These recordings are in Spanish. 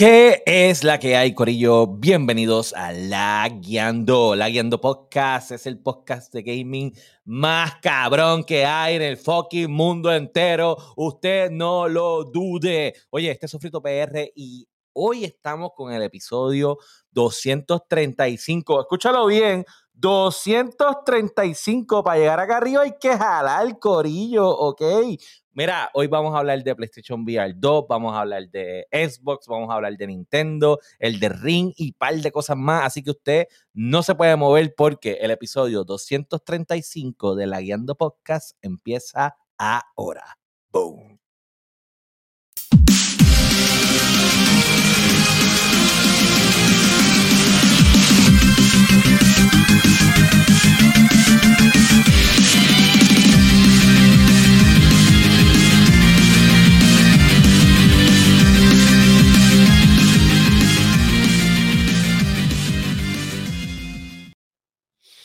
¿Qué es la que hay, Corillo? Bienvenidos a La Guiando. La Guiando Podcast es el podcast de gaming más cabrón que hay en el fucking mundo entero. Usted no lo dude. Oye, este es Sofrito PR y hoy estamos con el episodio 235. Escúchalo bien. 235 para llegar acá arriba hay que jalar el corillo, ¿ok? Mira, hoy vamos a hablar de PlayStation VR 2, vamos a hablar de Xbox, vamos a hablar de Nintendo, el de Ring y par de cosas más. Así que usted no se puede mover porque el episodio 235 de la Guiando Podcast empieza ahora. Boom.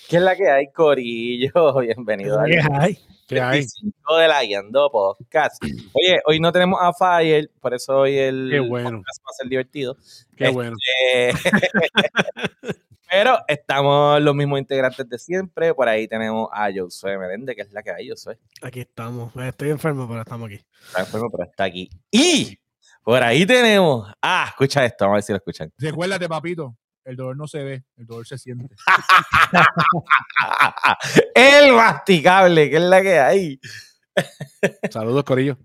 ¿Qué es la que hay, Corillo? Bienvenido ¿Qué hay? ¿Qué hay? de la Guiando Podcast. Oye, hoy no tenemos a Fire, por eso hoy el Qué bueno. podcast va a ser divertido. Qué bueno. Pero estamos los mismos integrantes de siempre. Por ahí tenemos a Josué Merende, que es la que hay, Josué. Aquí estamos. Estoy enfermo, pero estamos aquí. Está enfermo, pero está aquí. Y por ahí tenemos. Ah, escucha esto, vamos a ver si lo escuchan. Recuérdate, papito, el dolor no se ve, el dolor se siente. El masticable, que es la que hay. Saludos, Corillo.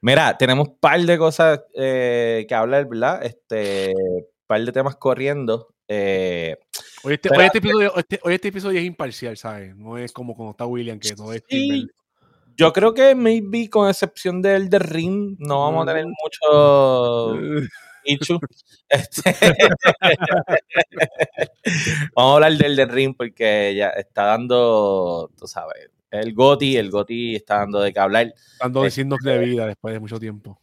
Mira, tenemos un par de cosas eh, que hablar, ¿verdad? Este, par de temas corriendo. Eh, Hoy este, Pero- hoy este episodio, este- hoy este episodio es imparcial, ¿sabes? No es como cuando está William, que no es Sí, yo creo que maybe con excepción del de Ring, no vamos a tener Mm. mucho issue. Este, vamos a hablar del de Ring porque ya está dando, tú sabes, el Goti, el Goti está dando de qué hablar. Dando de signos de vida después de mucho tiempo.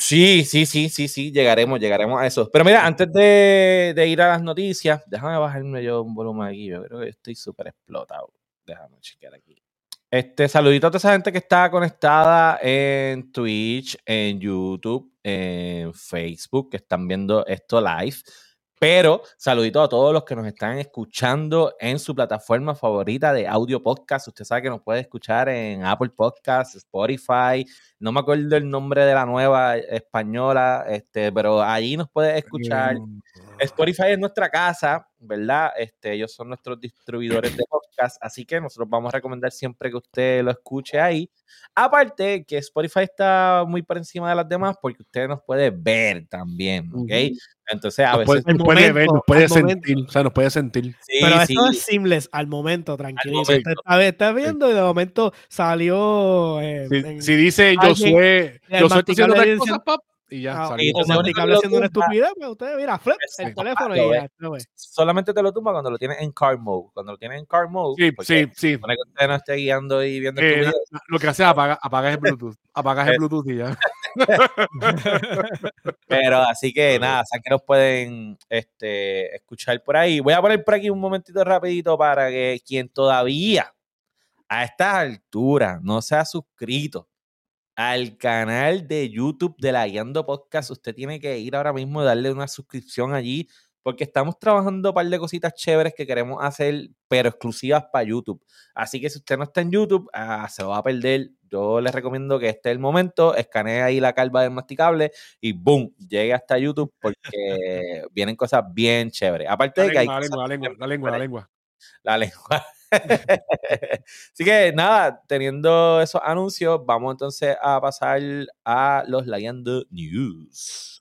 Sí, sí, sí, sí, sí, llegaremos, llegaremos a eso. Pero mira, antes de, ir a las noticias, déjame bajarme yo un volumen aquí. Yo creo que estoy súper explotado. Déjame chequear aquí. Este, saludito a toda esa gente que está conectada en Twitch, en YouTube, en Facebook, que están viendo esto live. Pero saludito a todos los que nos están escuchando en su plataforma favorita de audio podcast. Usted sabe que nos puede escuchar en Apple Podcasts, Spotify, no me acuerdo el nombre de la nueva española, este, pero allí nos puede escuchar. Spotify es nuestra casa, ¿verdad? Este, ellos son nuestros distribuidores de podcast, así que nosotros vamos a recomendar siempre que usted lo escuche ahí. Aparte que Spotify está muy por encima de las demás porque usted nos puede ver también, ¿ok? Entonces a Nos puede, veces... nos Al puede ver, nos puede momento. sentir, o sea, nos puede sentir. Sí, Pero sí. esto es seamless al momento, tranquilito. momento. Usted está, está viendo y de momento salió. eh, Si, en- si dice alguien- Josué, está haciendo masticable tal dice- cosa, pap, y ya ah, salió. uno haciendo una estupidez, pues usted mira, flip, el teléfono y ya. lo. Solamente te lo tumba cuando lo tienes en car mode. Cuando lo tienes en car mode, Sí, sí, sí. supone que usted no esté guiando y viendo Eh, tu video. na- lo que hace es apagar, apagas el Bluetooth. Apagas el Eh. Bluetooth y ya. Pero así que nada, saben que nos pueden este, escuchar por ahí. Voy a poner por aquí un momentito rapidito para que quien todavía a estas alturas no se ha suscrito al canal de YouTube de la Guiando Podcast, usted tiene que ir ahora mismo y darle una suscripción allí porque estamos trabajando un par de cositas chéveres que queremos hacer, pero exclusivas para YouTube. Así que si usted no está en YouTube, ah, se va a perder. Yo les recomiendo que este es el momento, escanee ahí la calva del masticable y boom, llegue hasta YouTube porque vienen cosas bien chéveres. Aparte La de que hay la lengua, la lengua, la lengua, la lengua. la lengua. Así que nada, teniendo esos anuncios, vamos entonces a pasar a los Layando News.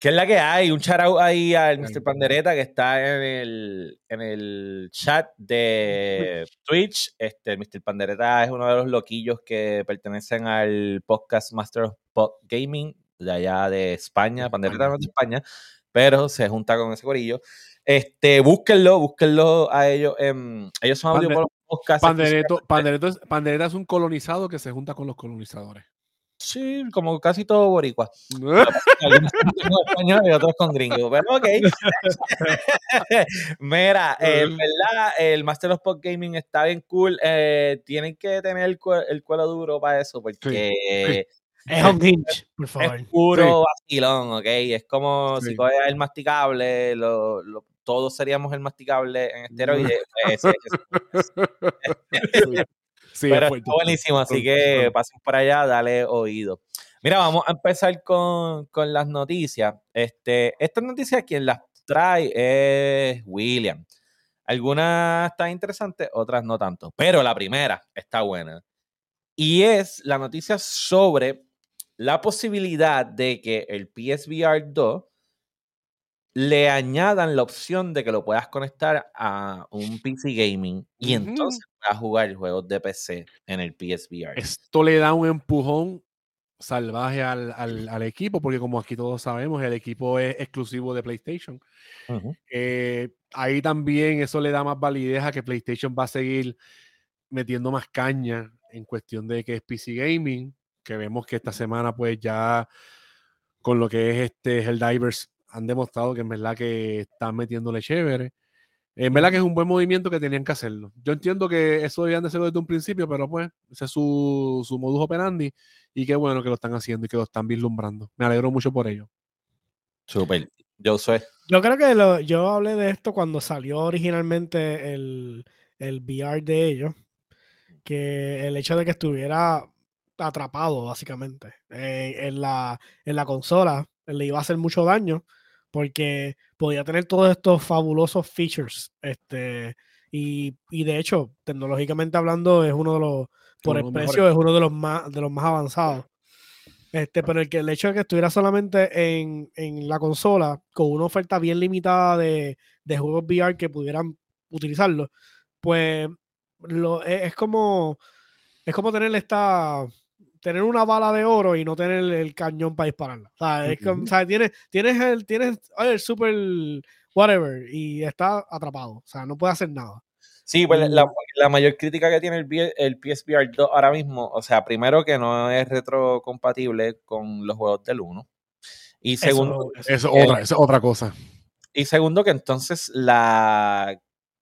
¿Qué es la que hay? Un shout out ahí al Mr. Pandereta que está en el, en el chat de Twitch. Este, el Mr. Pandereta es uno de los loquillos que pertenecen al podcast Master of Pop Gaming de allá de España. Pandereta no es de España, pero se junta con ese corillo. Este, búsquenlo, búsquenlo a ellos. em, ellos son audio Pande- podcast. Pandereto, Pandereto es, Pandereta es un colonizado que se junta con los colonizadores. Sí, como casi todo boricua. Algunos con español y otros con gringo. Pero ok. Mira, eh, en verdad, el Master of Pop Gaming está bien cool. Eh, tienen que tener el, el cuero duro para eso, porque Es un hinge, por favor. es puro vacilón, ¿ok? Es como si Sí. coges el masticable, lo, lo- todos seríamos el masticable en esteroides. pues, ese- ese- Sí, pero es está buenísimo, así Sí, que pasen por allá, dale oído. Mira, vamos a empezar con, con las noticias. Este, estas noticias quien las trae es William. Algunas están interesantes, otras no tanto. Pero la primera está buena. Y es la noticia sobre la posibilidad de que el PSVR 2 le añadan la opción de que lo puedas conectar a un PC gaming y entonces puedas jugar juegos de PC en el PSVR. Esto le da un empujón salvaje al, al- al equipo, porque como aquí todos sabemos, el equipo es exclusivo de PlayStation. Eh, ahí también eso le da más validez a que PlayStation va a seguir metiendo más caña en cuestión de que es PC Gaming, que vemos que esta semana pues ya con lo que es este Helldivers han demostrado que en verdad que están metiéndole chévere. En verdad que es un buen movimiento que tenían que hacerlo. Yo entiendo que eso debían de hacerlo desde un principio, pero pues ese es su, su modus operandi y qué bueno que lo están haciendo y que lo están vislumbrando. Me alegro mucho por ello. Súper. Yo soy. Yo creo que lo- yo hablé de esto cuando salió originalmente el, el VR de ellos, que el hecho de que estuviera atrapado básicamente eh, en, la, en la consola le iba a hacer mucho daño porque podía tener todos estos fabulosos features este y, y de hecho tecnológicamente hablando es uno de los por Uno el precio es uno de los más de los más avanzados. Este, pero el, que, el hecho de que estuviera solamente en, en la consola con una oferta bien limitada de, de juegos VR que pudieran utilizarlo, pues lo, es, es como es como tener esta tener una bala de oro y no tener el, el cañón para dispararla. O sea, es como- Ujú. o sea, tienes, tienes el, tienes oye, el super whatever y está atrapado. O sea, no puede hacer nada. Sí, pues la, Mm. la mayor crítica que tiene el, el PSVR 2 ahora mismo, o sea, primero que no es retrocompatible con los juegos del 1. Y segundo, Eso- eso- Eso es otra, es otra cosa. y segundo que entonces la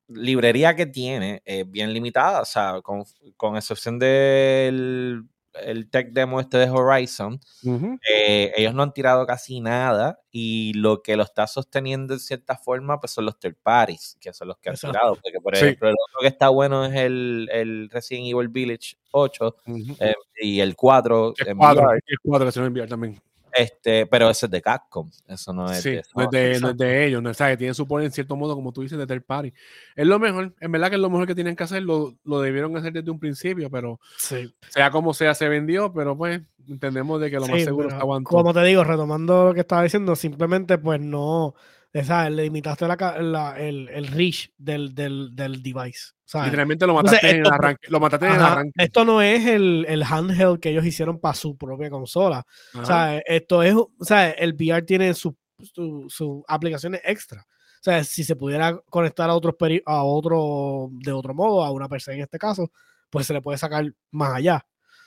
librería que tiene es bien limitada, o sea, con, con excepción del el tech demo este de Horizon, Ujú. eh, ellos no han tirado casi nada y lo que lo está sosteniendo en cierta forma pues son los third parties, que son los que han Exacto. tirado, porque por Sí. ejemplo el otro que está bueno es el, el Resident Evil Village 8 Ujú. eh, y el 4 El en cuadro, VR, el cuadro le hicieron enviar también. Este, pero ese es de Capcom, eso no es Sí, de no es Sony. de, no es de ellos, no, o sea, que tienen su poder en cierto modo, como tú dices, de third party. Es lo mejor, en verdad que es lo mejor que tienen que hacer, lo, lo debieron hacer desde un principio, pero sí. sea como sea, se vendió, pero pues entendemos de que lo más Sí, seguro pero está aguantó. Como te digo, retomando lo que estaba diciendo, simplemente pues no, o sea, le limitaste la, la- el, el reach del, del, del device. Literalmente lo Entonces, mataste en el esto- arranque. Lo mataste en el ajá, arranque. esto no es el, el handheld que ellos hicieron para su propia consola. O Ajá. sea, esto es, o sea, el VR tiene sus su, su aplicaciones extra. O sea, si se pudiera conectar a otros a otro de otro modo, a una PC en este caso, pues se le puede sacar más allá.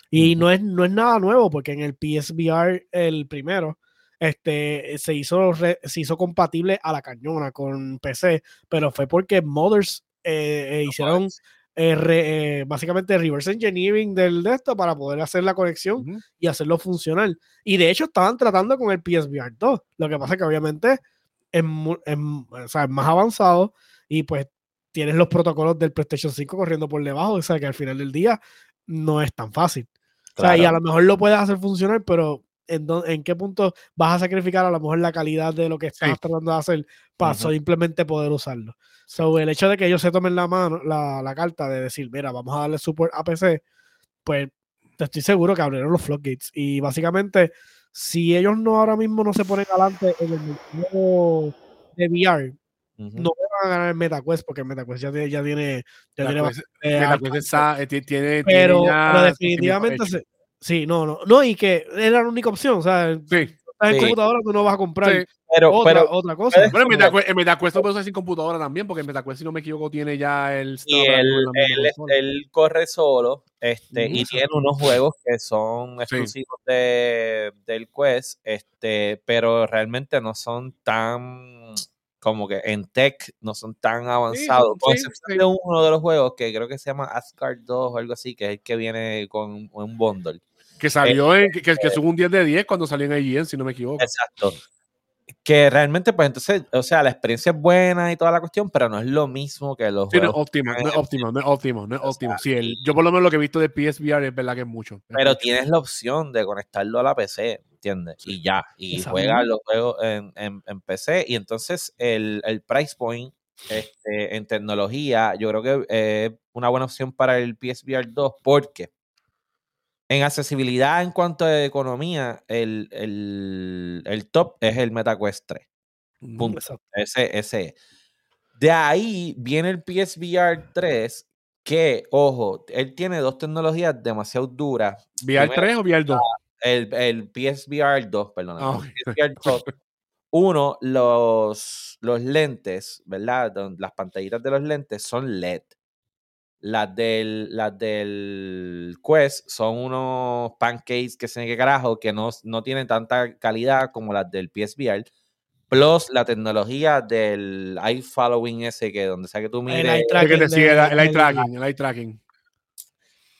Y no, es, no es nada nuevo, porque en el PSVR, el primero, este, se, hizo re- se hizo compatible a la cañona con PC, pero fue porque mothers eh, eh, hicieron eh, re- básicamente reverse engineering del de esto para poder hacer la conexión y hacerlo funcional. Y de hecho estaban tratando con el PSVR 2. Lo que pasa es que obviamente es, es m- o sea, es más avanzado y pues tienes los protocolos del PlayStation 5 corriendo por debajo. O sea que al final del día no es tan fácil. O sea, y a lo mejor lo puedes hacer funcionar, pero ¿en, dó- en qué punto vas a sacrificar a lo mejor la calidad de lo que estás Sí. tratando de hacer para Ujú. simplemente poder usarlo? So, el hecho de que ellos se tomen la mano, la, la carta de decir, mira, vamos a darle support a PC, pues te estoy seguro que abrieron los floodgates. Y básicamente, si ellos no ahora mismo no se ponen adelante en el mercado de VR, Ujú. no van a ganar el MetaQuest, porque el MetaQuest ya tiene, ya tiene, ya tiene bastante la alcance. cosa está- eh, ti- tiene, pero, tiene ya pero definitivamente se- sí, no, no, no, y que era la única opción, o sea. Sí, estás en Sí. computadora, tú no vas a comprar Sí. Pero, otra, pero otra cosa. puedes- Bueno, en MetaQuest, en MetaQuest lo puedes usar sin computadora también, porque en MetaQuest, si no me equivoco, tiene ya el... y él, él, corre solo este, y tiene unos juegos que son exclusivos de, del Quest, este, pero realmente no son tan como que en tech no son tan avanzados, con sí, excepción sí. de uno de los juegos que creo que se llama Asgard 2 o algo así, que es el que viene con un bundle. Que salió en... Que, que, que subió un 10 de 10 cuando salió en IGN, si no me equivoco. Exacto. Que realmente, pues entonces, o sea, la experiencia es buena y toda la cuestión, pero no es lo mismo que los Sí, no es óptimo, no es óptimo, no es óptimo, no es óptimo. Sí, el- yo por lo menos lo que he visto de PSVR es verdad que es mucho. es Pero mucho. tienes la opción de conectarlo a la PC, ¿entiendes? Y ya, y juegas los juegos en, en- en PC. Y entonces el, el price point este, en tecnología, yo creo que es una buena opción para el PSVR 2 porque en accesibilidad en cuanto a economía, el, el- el top es el MetaQuest 3. Ujú. Punto. Exacto. Ese, ese. es. De ahí viene el PSVR 3, que, ojo, él tiene dos tecnologías demasiado duras. ¿VR Primero, 3 o VR 2? El, el PSVR 2, perdón. Ah, ok. PSVR 2. Uno, los, los lentes, ¿verdad? Las pantallitas de los lentes son LED. Las del, las del Quest son unos pancakes que se qué carajo, que no, no tienen tanta calidad como las del PSVR. Plus la tecnología del eye following ese que donde sea que tú El mires, eye que tracking el, eye tracking, el eye tracking.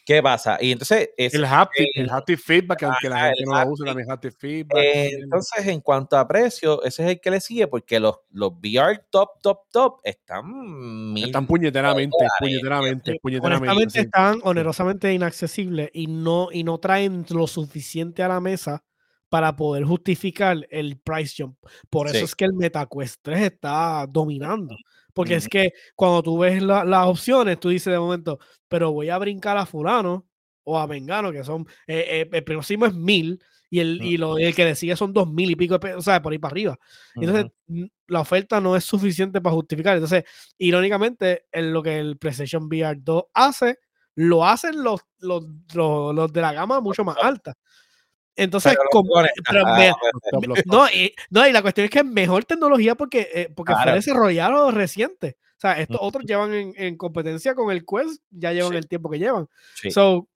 ¿Qué pasa? Y entonces es, El el eh, haptic feedback, que aunque la gente el no lo use, haptic. también haptic feedback. Eh, entonces, en cuanto a precio, ese es el que le sigue porque los, los VR top, top, top están mil Están puñeteramente, dólares, puñeteramente, puñeteramente. Honestamente sí. están onerosamente inaccesibles y no, y no traen lo suficiente a la mesa para poder justificar el price jump. Por eso Sí. es que el MetaQuest 3 está dominando. Porque es que cuando tú ves la- las opciones, tú dices de momento, pero voy a brincar a fulano o a Mengano, que son, eh, eh, el próximo es mil y el, y lo, el que sigue son dos mil y pico, de o sea, por ahí para arriba. Entonces, la oferta no es suficiente para justificar. Entonces, irónicamente, en lo que el PlayStation VR 2 hace, lo hacen los, los, los, los de la gama mucho más alta. Entonces, como- los- no, y, no, y la cuestión es que es mejor tecnología porque, eh, porque Claro. fue desarrollado reciente. O sea, estos otros llevan en, en competencia con el Quest, ya llevan Sí. el tiempo que llevan. sí. So,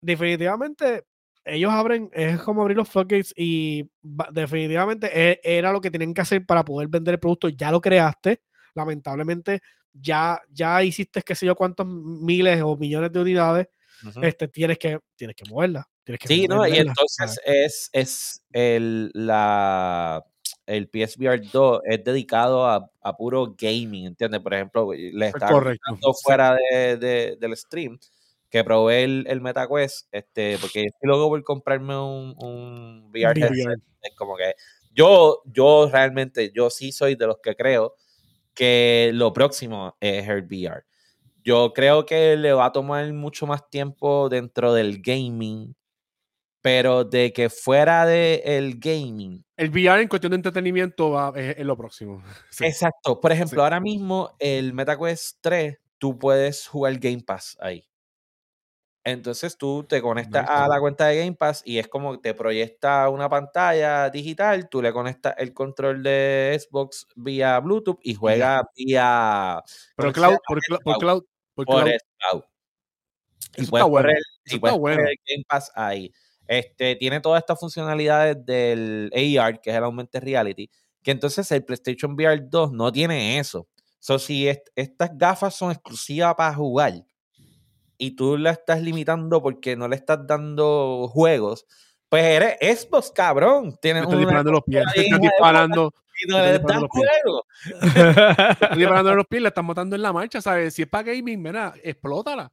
definitivamente, ellos abren, es como abrir los floodgates y definitivamente e- era lo que tenían que hacer para poder vender el producto. Ya lo creaste, lamentablemente, ya, ya hiciste qué sé yo cuántos miles o millones de unidades, Ujú. este, tienes que, tienes que moverla. Tienes que Sí, ¿no? Y entonces es, es el, la, el PSVR 2 es dedicado a, a puro gaming, ¿entiendes? Por ejemplo, le Es estaba correcto. comentando sí. fuera de, de- del stream que probé el, el MetaQuest, este, porque estoy loco por comprarme un, un VR VR. headset. Es como que yo, yo realmente, yo sí soy de los que creo que lo próximo es el VR. Yo creo que le va a tomar mucho más tiempo dentro del gaming, pero de que fuera del gaming. El VR en cuestión de entretenimiento va, es, es lo próximo. Sí. Exacto. Por ejemplo, Sí. ahora mismo el MetaQuest 3, tú puedes jugar Game Pass ahí. Entonces tú te conectas a la cuenta de Game Pass y es como te proyecta una pantalla digital, tú le conectas el control de Xbox vía Bluetooth y juegas vía Pero ¿cómo se cloud, por, cloud, por el cloud. Y puedes bueno. correr, Eso y está puedes bueno. correr Game Pass ahí. Este, tiene todas estas funcionalidades del AR, que es el Augmented Reality, que entonces el PlayStation VR 2 no tiene eso. So, si est- estas gafas son exclusivas para jugar y tú la estás limitando porque no le estás dando juegos, pues eres Xbox, cabrón. Tienes disparando los pies. Te disparando. Y no le pies. juego. te estás disparando los pies. La estás matando en la marcha, ¿sabes? Si es para gaming, mira, explótala.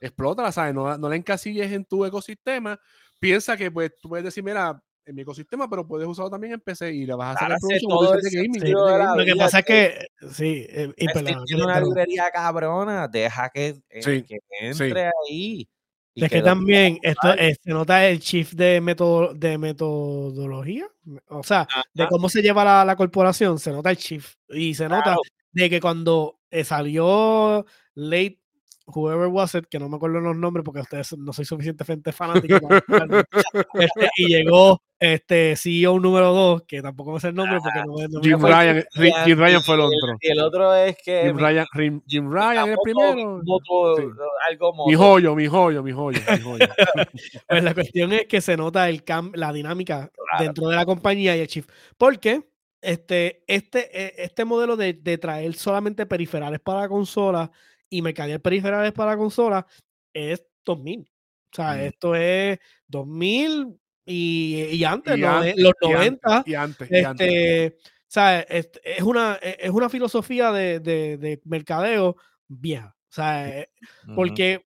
Explótala, ¿sabes? No, no la encasilles en tu ecosistema. Piensa que pues tú puedes decir, mira, en mi ecosistema, pero puedes usarlo también en PC y le vas a sacar todo de gaming. la gaming. Lo que pasa es que, sí, eh, y perdón, tiene una librería cabrona, deja que, eh, Sí, que entre ahí. Es que también esto, eh, se nota el shift de, método, de metodología, o sea, de cómo se lleva la, la corporación, se nota el shift. Y se nota de que cuando eh, salió late, whoever was it, que no me acuerdo los nombres porque ustedes no soy suficientemente fanático, para este, y llegó este CEO número 2, que tampoco me sé el nombre porque no, no Jim. Ryan, Ri- Jim Ryan fue el Y otro. Y el otro es que. Jim Ryan, Rim- Jim Ryan el primero. moto- Sí. algo moto. Mi joyo, mi joyo, mi joyo, mi joyo. Pues la cuestión es que se nota el cam- la dinámica Claro. dentro de la compañía y el chief. Porque este, este, eh, este modelo de, de traer solamente periferales para la consola y mercadear periferales para la consola es 2000. O sea, Mm. esto es 2000 y, y antes, Y ¿no? an- Eh, los y antes, 90. Y antes, y antes. Este, o sea, es, es una, e- es una filosofía de, de- de mercadeo vieja. O sea, eh, Ujú. porque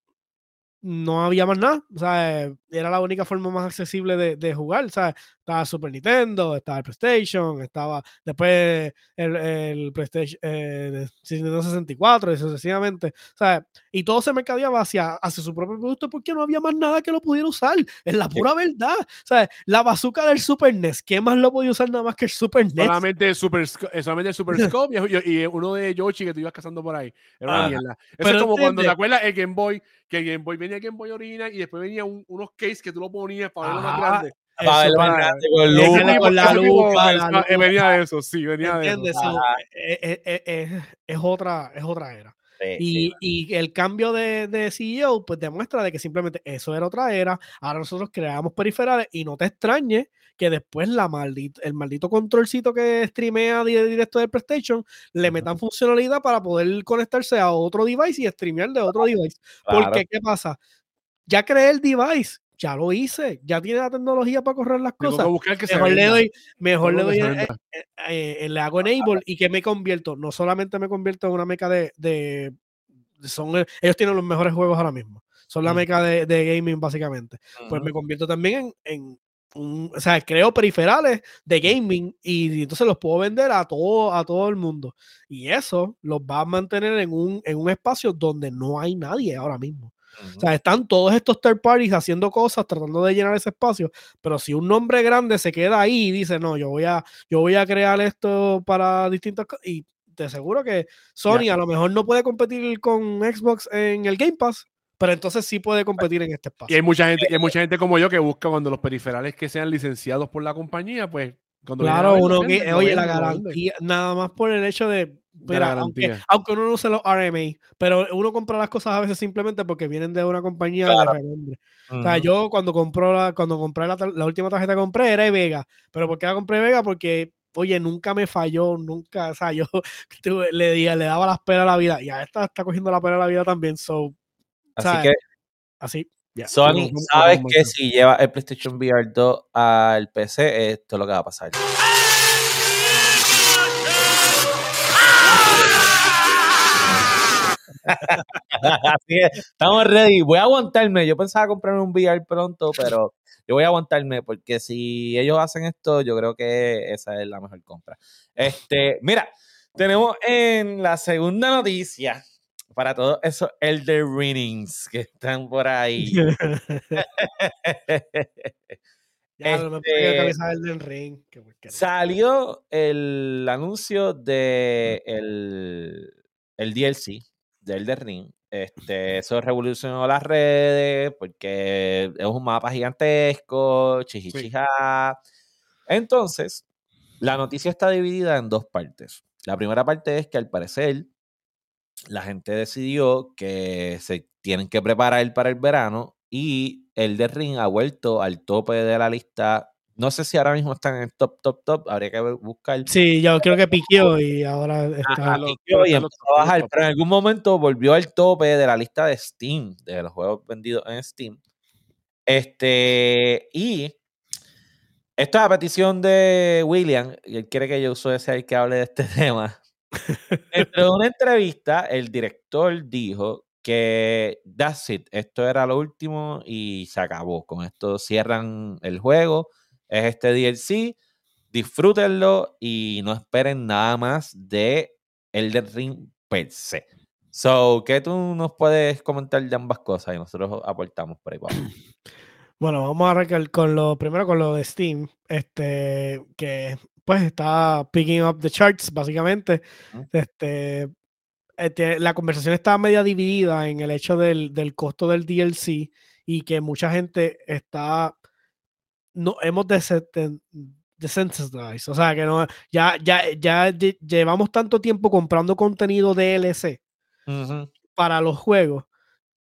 no había más nada. O sea, era la única forma más accesible de, de jugar. O sea, estaba Super Nintendo, estaba el PlayStation, estaba después el, el PlayStation eh, Nintendo 64 y sucesivamente. Sea, y todo se mercadeaba hacia, hacia su propio producto porque no había más nada que lo pudiera usar. Es la pura verdad. O sea, la bazooka del Super NES, ¿qué más lo podía usar nada más que el Super NES? Solamente el Super, eh, solamente el Super Scope y, y uno de Yoshi que tú ibas cazando por ahí. Era una mierda. Eso Pero es como cuando te acuerdas el Game Boy, que el Game Boy venía Game Boy original y después venía un- unos case que tú lo ponías para verlo más grande. El Para más para- grande con la lupa, lupa. venía de eso, sí, venía de eso. Eh, es, otra, es otra era. Sí, Y, sí. y el cambio de, de CEO pues demuestra de que simplemente eso era otra era. Ahora nosotros creamos periferales y no te extrañes que después la maldita, el maldito controlcito que streamea di- directo del PlayStation le metan funcionalidad para poder conectarse a otro device y streamear de otro device. Claro. Porque, ¿qué pasa? Ya creé el device, ya lo hice, ya tiene la tecnología para correr las Tengo cosas. que que mejor le doy, mejor le Tengo doy, eh, eh, eh, eh, le hago enable y que me convierto, no solamente me convierto en una meca de, de- son, ellos tienen los mejores juegos ahora mismo, son la Mm. meca de, de gaming básicamente, pues me convierto también en, en un, o sea, creo periferales de gaming y entonces los puedo vender a todo, a todo el mundo. Y eso los va a mantener en un, en un espacio donde no hay nadie ahora mismo. Ujú. O sea, están todos estos third parties haciendo cosas, tratando de llenar ese espacio, pero si un nombre grande se queda ahí y dice, no, yo voy a, yo voy a crear esto para distintas cosas, y te aseguro que Sony a lo mejor no puede competir con Xbox en el Game Pass, pero entonces sí puede competir en este Y espacio. hay mucha gente, y hay mucha gente como yo que busca cuando los periferales que sean licenciados por la compañía, pues cuando Claro, uno que, oye, la garantía, nada más por el hecho de, mira, la aunque, garantía. aunque uno no use los RMA, pero uno compra las cosas a veces simplemente porque vienen de una compañía Claro. de renombre. O sea, yo cuando compró la, cuando compré la, la última tarjeta que compré era de Vega. Pero ¿por qué la compré de Vega? Porque, oye, nunca me falló, nunca, o sea, yo tuve- le, le daba las peras a la vida. Y a esta está cogiendo la pera a la vida también. So, Así que así. Sony, sabes que si lleva el PlayStation VR 2 al PC, esto es lo que va a pasar. Así que estamos ready. Voy a aguantarme. Yo pensaba comprarme un VR pronto, pero yo voy a aguantarme porque si ellos hacen esto, yo creo que esa es la mejor compra. Este, mira, tenemos en la segunda noticia para todos esos Elder Rings que están por ahí. ya, no me Este, del ring. Salió el anuncio de el, el DLC de Elder Ring. Este, eso revolucionó las redes porque es un mapa gigantesco, chichichija. Entonces, la noticia está dividida en dos partes. La primera parte es que al parecer la gente decidió que se tienen que preparar para el verano y Elder Ring ha vuelto al tope de la lista. No sé si ahora mismo están en el top, top, top. Habría que buscar. Sí, yo creo que piqueó y ahora está. Ajá, piqueó y empezó a bajar, pero en algún momento volvió al tope de la lista de Steam, de los juegos vendidos en Steam. Este, y esto es a petición de William, y él quiere que yo sea el que hable de este tema. Dentro de una entrevista, el director dijo que that's it, esto era lo último y se acabó. Con esto cierran el juego, es este DLC, disfrútenlo y no esperen nada más de Elden Ring per se. So, ¿qué tú nos puedes comentar de ambas cosas? Y nosotros aportamos por ahí. Bueno, vamos a arrancar con lo primero con lo de Steam, este que pues está picking up the charts básicamente. Este, este, la conversación está media dividida en el hecho del, del costo del DLC y que mucha gente está no hemos desensitized, o sea que no, ya, ya, ya lle- llevamos tanto tiempo comprando contenido DLC Ujú. para los juegos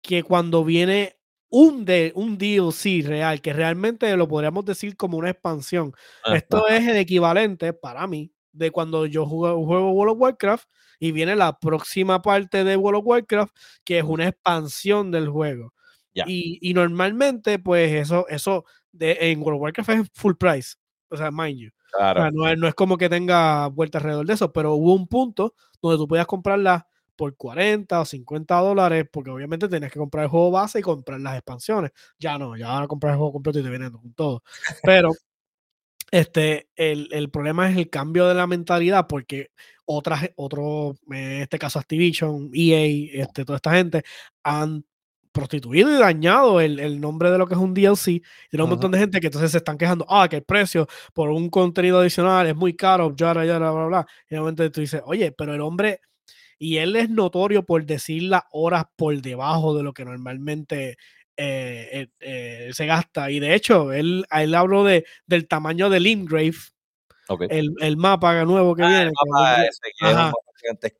que cuando viene un, de, un DLC real, que realmente lo podríamos decir como una expansión, esto es el equivalente para mí de cuando yo juego, juego World of Warcraft y viene la próxima parte de World of Warcraft, que es una expansión del juego. Y, y normalmente, pues eso, eso de, en World of Warcraft es full price, o sea, mind you. O Claro. sea, no, es, no es como que tenga vuelta alrededor de eso, pero hubo un punto donde tú podías comprarla por 40 o 50 dólares, porque obviamente tenías que comprar el juego base y comprar las expansiones. Ya no, ya ahora compras el juego completo y te viene con todo. Pero este, el, el problema es el cambio de la mentalidad, porque otras, otro, en este caso Activision, EA, este, toda esta gente, han prostituido y dañado el, el nombre de lo que es un DLC. Y tiene un montón de gente que entonces se están quejando, ah, que el precio por un contenido adicional es muy caro, yara, yara, bla, bla, bla. Y momento tú dices, oye, pero el hombre, y él es notorio por decir las horas por debajo de lo que normalmente eh, eh, eh, se gasta. Y de hecho, él, a él habló de, del tamaño del Ingrave, el, el mapa nuevo que Ah, viene. que es- un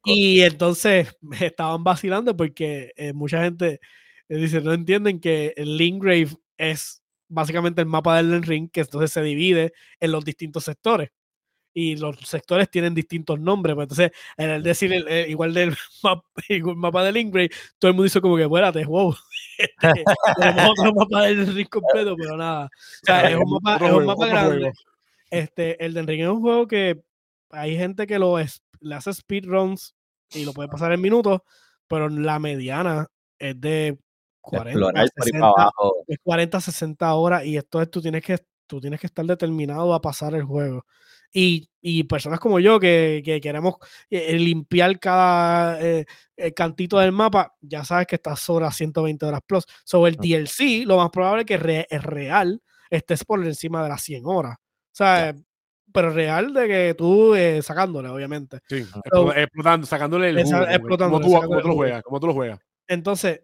y entonces estaban vacilando porque mucha gente dice, no entienden que el Lingrave es básicamente el mapa del Elden Ring, que entonces se divide en los distintos sectores. Y los sectores tienen distintos nombres. pues entonces, en el decir el- el- igual del mapa, igual mapa del Lingrave, todo el mundo hizo como que, espérate, wow. Este, tenemos otro mapa del Ring completo, pero nada. O sea, es un mapa, es un grande. Este, el Ring es un juego que hay gente que lo es, le hace speedruns y lo puede pasar en minutos, pero la mediana es de 40, Explorar por ahí 60, para abajo. es 40, 60 horas y esto es, tú tienes que, tú tienes que estar determinado a pasar el juego. Y, y personas como yo que, que queremos eh, limpiar cada eh, eh, cantito del mapa, ya sabes que estás sobre las 120 horas plus. Sobre el DLC, lo más probable es que re- es real estés por encima de las 100 horas. O sea, pero real de que tú eh, sacándole, obviamente. Sí, explotando, sacándole el Esa- jugo, como- explotando, como tú, sacándole como tú lo juegas, como tú lo juegas. Entonces,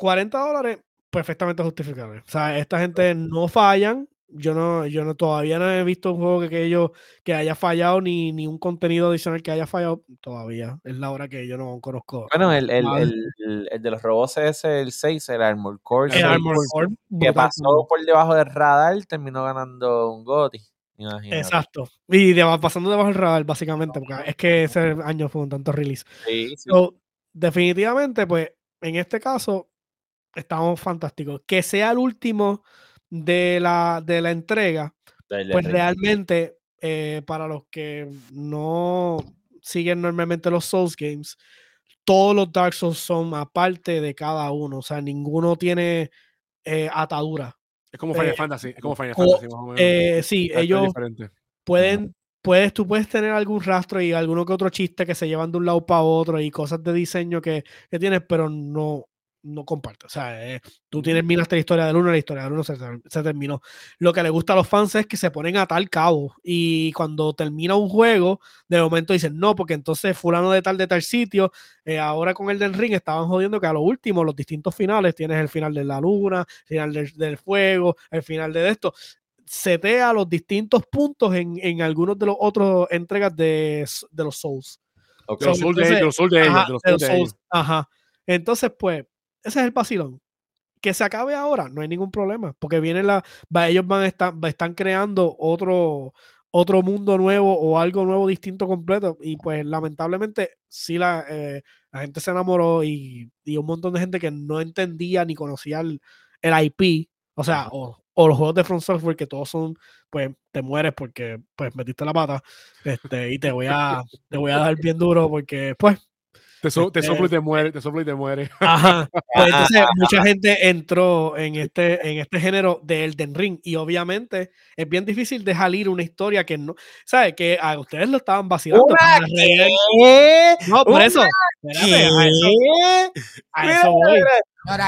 40 dólares, perfectamente justificable. O sea, esta gente no fallan. Yo no, yo no todavía no he visto un juego que, que ellos que haya fallado ni, ni un contenido adicional que haya fallado todavía. Es la hora que yo no conozco. Bueno, el, el, el, el- de los robots es el 6, el Armor Core. El 6, Armor Core, que pasó por debajo del radar, terminó ganando un GOTY. Imagínate. Exacto. Y de- pasando debajo del radar, básicamente, porque es que ese año fue un tanto release. Sí, sí. So, definitivamente, pues, en este caso, estamos fantásticos. Que sea el último de la, de la entrega, pues realmente, eh, para los que no siguen normalmente los Souls Games, todos los Dark Souls son aparte de cada uno. O sea, ninguno tiene eh, atadura. Es como Final Eh, Fantasy, es como Final Fantasy, más o menos. Eh, sí, ellos diferente. pueden, puedes, tú puedes tener algún rastro y alguno que otro chiste que se llevan de un lado para otro y cosas de diseño que, que tienes, pero no, no comparte. O sea, eh, tú tienes miras la historia del uno, la historia del uno se, se terminó. Lo que le gusta a los fans es que se ponen a tal cabo y cuando termina un juego, de momento dicen, no, porque entonces fulano de tal de tal sitio, eh, ahora con el del ring estaban jodiendo que a lo último, los distintos finales, tienes el final de la luna, el final del, del fuego, el final de esto setea los distintos puntos en, en algunos de los otros entregas de, de los Souls. Ok. De los So, Souls de ellos, de los Souls de ellos, Ajá, de los de los Souls de Souls, ellos. ajá. Entonces, pues, ese es el vacilón. Que se acabe ahora, no hay ningún problema, porque viene la, va- ellos van a estar, va- están creando otro, otro mundo nuevo o algo nuevo distinto completo. Y pues lamentablemente, sí la, eh, la gente se enamoró y, y un montón de gente que no entendía ni conocía el, el IP, o sea, o, o los juegos de Front Software que todos son, pues te mueres porque pues metiste la pata, este, y te voy a, te voy a dar bien duro porque pues Te, so- te Este- y te muere, te sopla y te muere. Ajá. Pues entonces mucha gente entró en este, en este género de Elden Ring y obviamente es bien difícil dejar ir una historia que no, ¿sabes? Que a ustedes lo estaban vacilando. ¿Una pero en realidad- ¿Qué? No, por ¿Una eso. espérate, a eso, ¿Qué? a eso voy.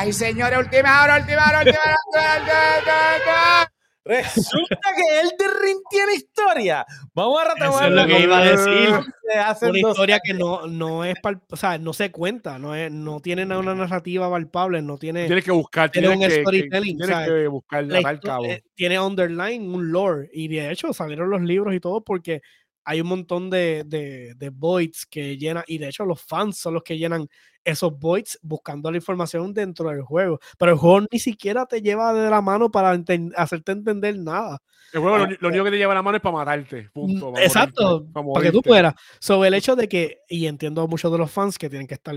Y señores, última hora, última hora, última hora, Resulta que Elden Ring tiene historia. Vamos a retomar Eso es lo que iba a decir. Una historia que no, no es, pal- o sea, no se cuenta, no, es, no tiene una narrativa palpable, no tiene, Tienes que buscar, Tiene tienes un que, que- storytelling, tienes ¿sabes? que buscar la cabo. eh, tiene underline un lore y de hecho salieron los libros y todo porque hay un montón de, de, de voids que llenan y de hecho los fans son los que llenan esos voids buscando la información dentro del juego pero el juego ni siquiera te lleva de la mano para enten- hacerte entender nada El juego lo, lo único que te lleva la mano es para matarte. Punto, Mm, para exacto morirte, para para que tú puedas sobre el hecho de que y entiendo a muchos de los fans que tienen que estar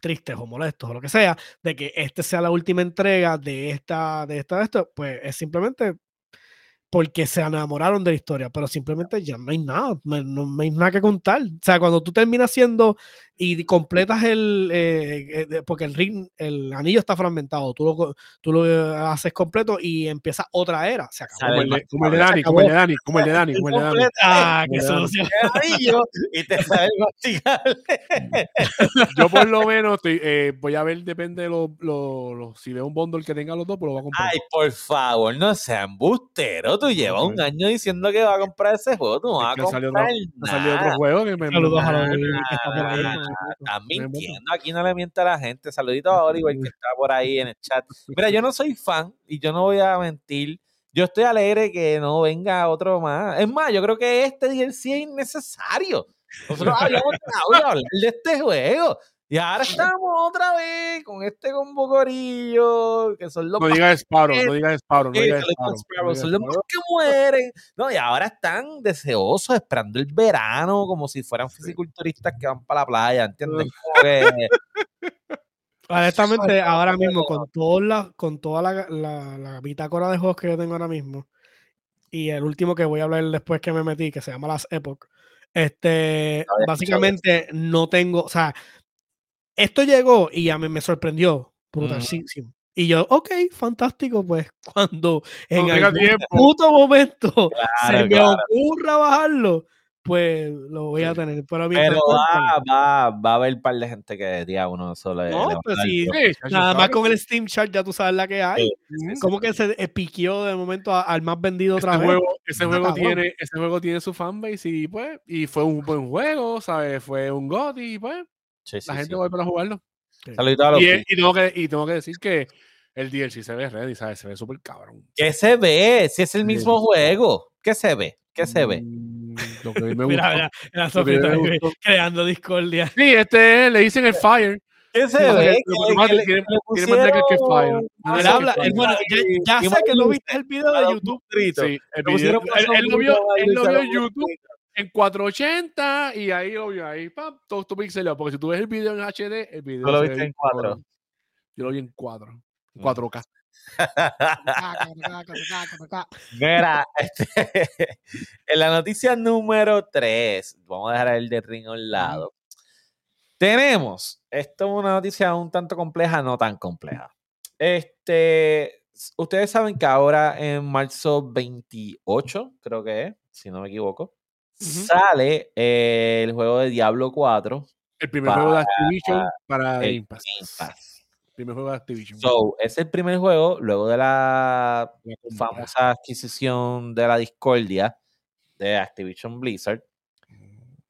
tristes o molestos o lo que sea de que este sea la última entrega de esta de esta de esto pues es simplemente porque se enamoraron de la historia, pero simplemente ya no hay nada, no, no hay nada que contar. O sea, cuando tú terminas siendo y completas el, eh, eh, porque el ring, el anillo está fragmentado, tú lo, co- tú lo eh, haces completo y empieza otra era, se acabó. Como el el, de, como el de Dani, como el de Dani, como el de Dani, como el de Dani. Ah, qué sucio. anillo y te sale el masticable. Yo por lo menos estoy, eh, voy a ver, depende de lo, lo- lo- si veo un bundle que tenga los dos, pues lo voy a comprar. Ay, por favor, no seas embustero. Tú llevas un año diciendo que vas a comprar ese juego. Tú no vas a Es que salió comprar otro- Ha salido otro juego que me Saludos a los que está por ahí. Estás mintiendo. Aquí no le miente a la gente. Saludito a Oliver que está por ahí en el chat. Mira, yo no soy fan y yo no voy a mentir. Yo estoy alegre que no venga otro más. Es más, yo creo que este DLC es innecesario. Nosotros habíamos tratado de hablar de este juego. Y ahora estamos otra vez con este combo corillo, que son los No más digas Sparrow, no digas Sparrow, no digas son los Sparrow, son los más que mueren. No, y ahora están deseosos, esperando el verano, como si fueran fisiculturistas que van para la playa, ¿entiendes? Honestamente, ahora mismo, con toda la, con toda la, la, la bitácora de juegos que yo tengo ahora mismo, y el último que voy a hablar después que me metí, que se llama Las Epoch, este, básicamente no tengo, o sea, esto llegó y a mí me sorprendió, brutalísimo. Y yo, ok, fantástico, pues cuando en tenga algún tiempo. puto momento se Claro, me claro. ocurra bajarlo, pues lo voy a Sí. tener. Pero, Pero va, va, va a haber un par de gente que diga uno solo. No, a pues sí. Sí, Nada más con el Steam Chart ya tú sabes la que hay. Ujú. Como que se piqueó de momento al más vendido otra Ese vez. juego, ese, Está juego tiene, ese juego tiene su fanbase y pues, y fue un buen juego, ¿sabes? Fue un God y pues, Sí, sí, la gente sí. va a jugarlo. Saludito a los Y, y tengo que, y tengo que decir que el DLC se ve ready, ¿sabes? Se ve súper cabrón. ¿Qué se ve? Si es el Sí. mismo juego. ¿Qué se ve? ¿Qué se ve? Mm, Lo que a me Mira, gustó. mira, mira, Lo que Sofía a creando discordia. Sí, este es, le dicen el Fire. ¿Qué se Sí, ve? porque ¿Qué- lo más reglas que Fire. Ah, Él sí, habla, él, bueno, ya, ya sé que no Mario viste el video de YouTube. Sí, el video- pusieron él, él lo vio, él lo vio en YouTube en 480 y ahí lo vio ahí, pam, todo tu pixelado. Porque si tú ves el video en HD, el video Tú lo se viste ve en bien 4. cabrón. Yo lo vi en 4, Mm. 4K. Mira, este, en la noticia número 3, vamos a dejar el de ring a un lado. Tenemos, esto es una noticia un tanto compleja, no tan compleja. Este, ustedes saben que ahora en marzo 28, creo que es, si no me equivoco, sale eh, el juego de Diablo 4 El primer juego de Activision para el Game Pass. Game Pass. Primer juego de Activision. So, es el primer juego luego de la famosa adquisición de la discordia de Activision Blizzard.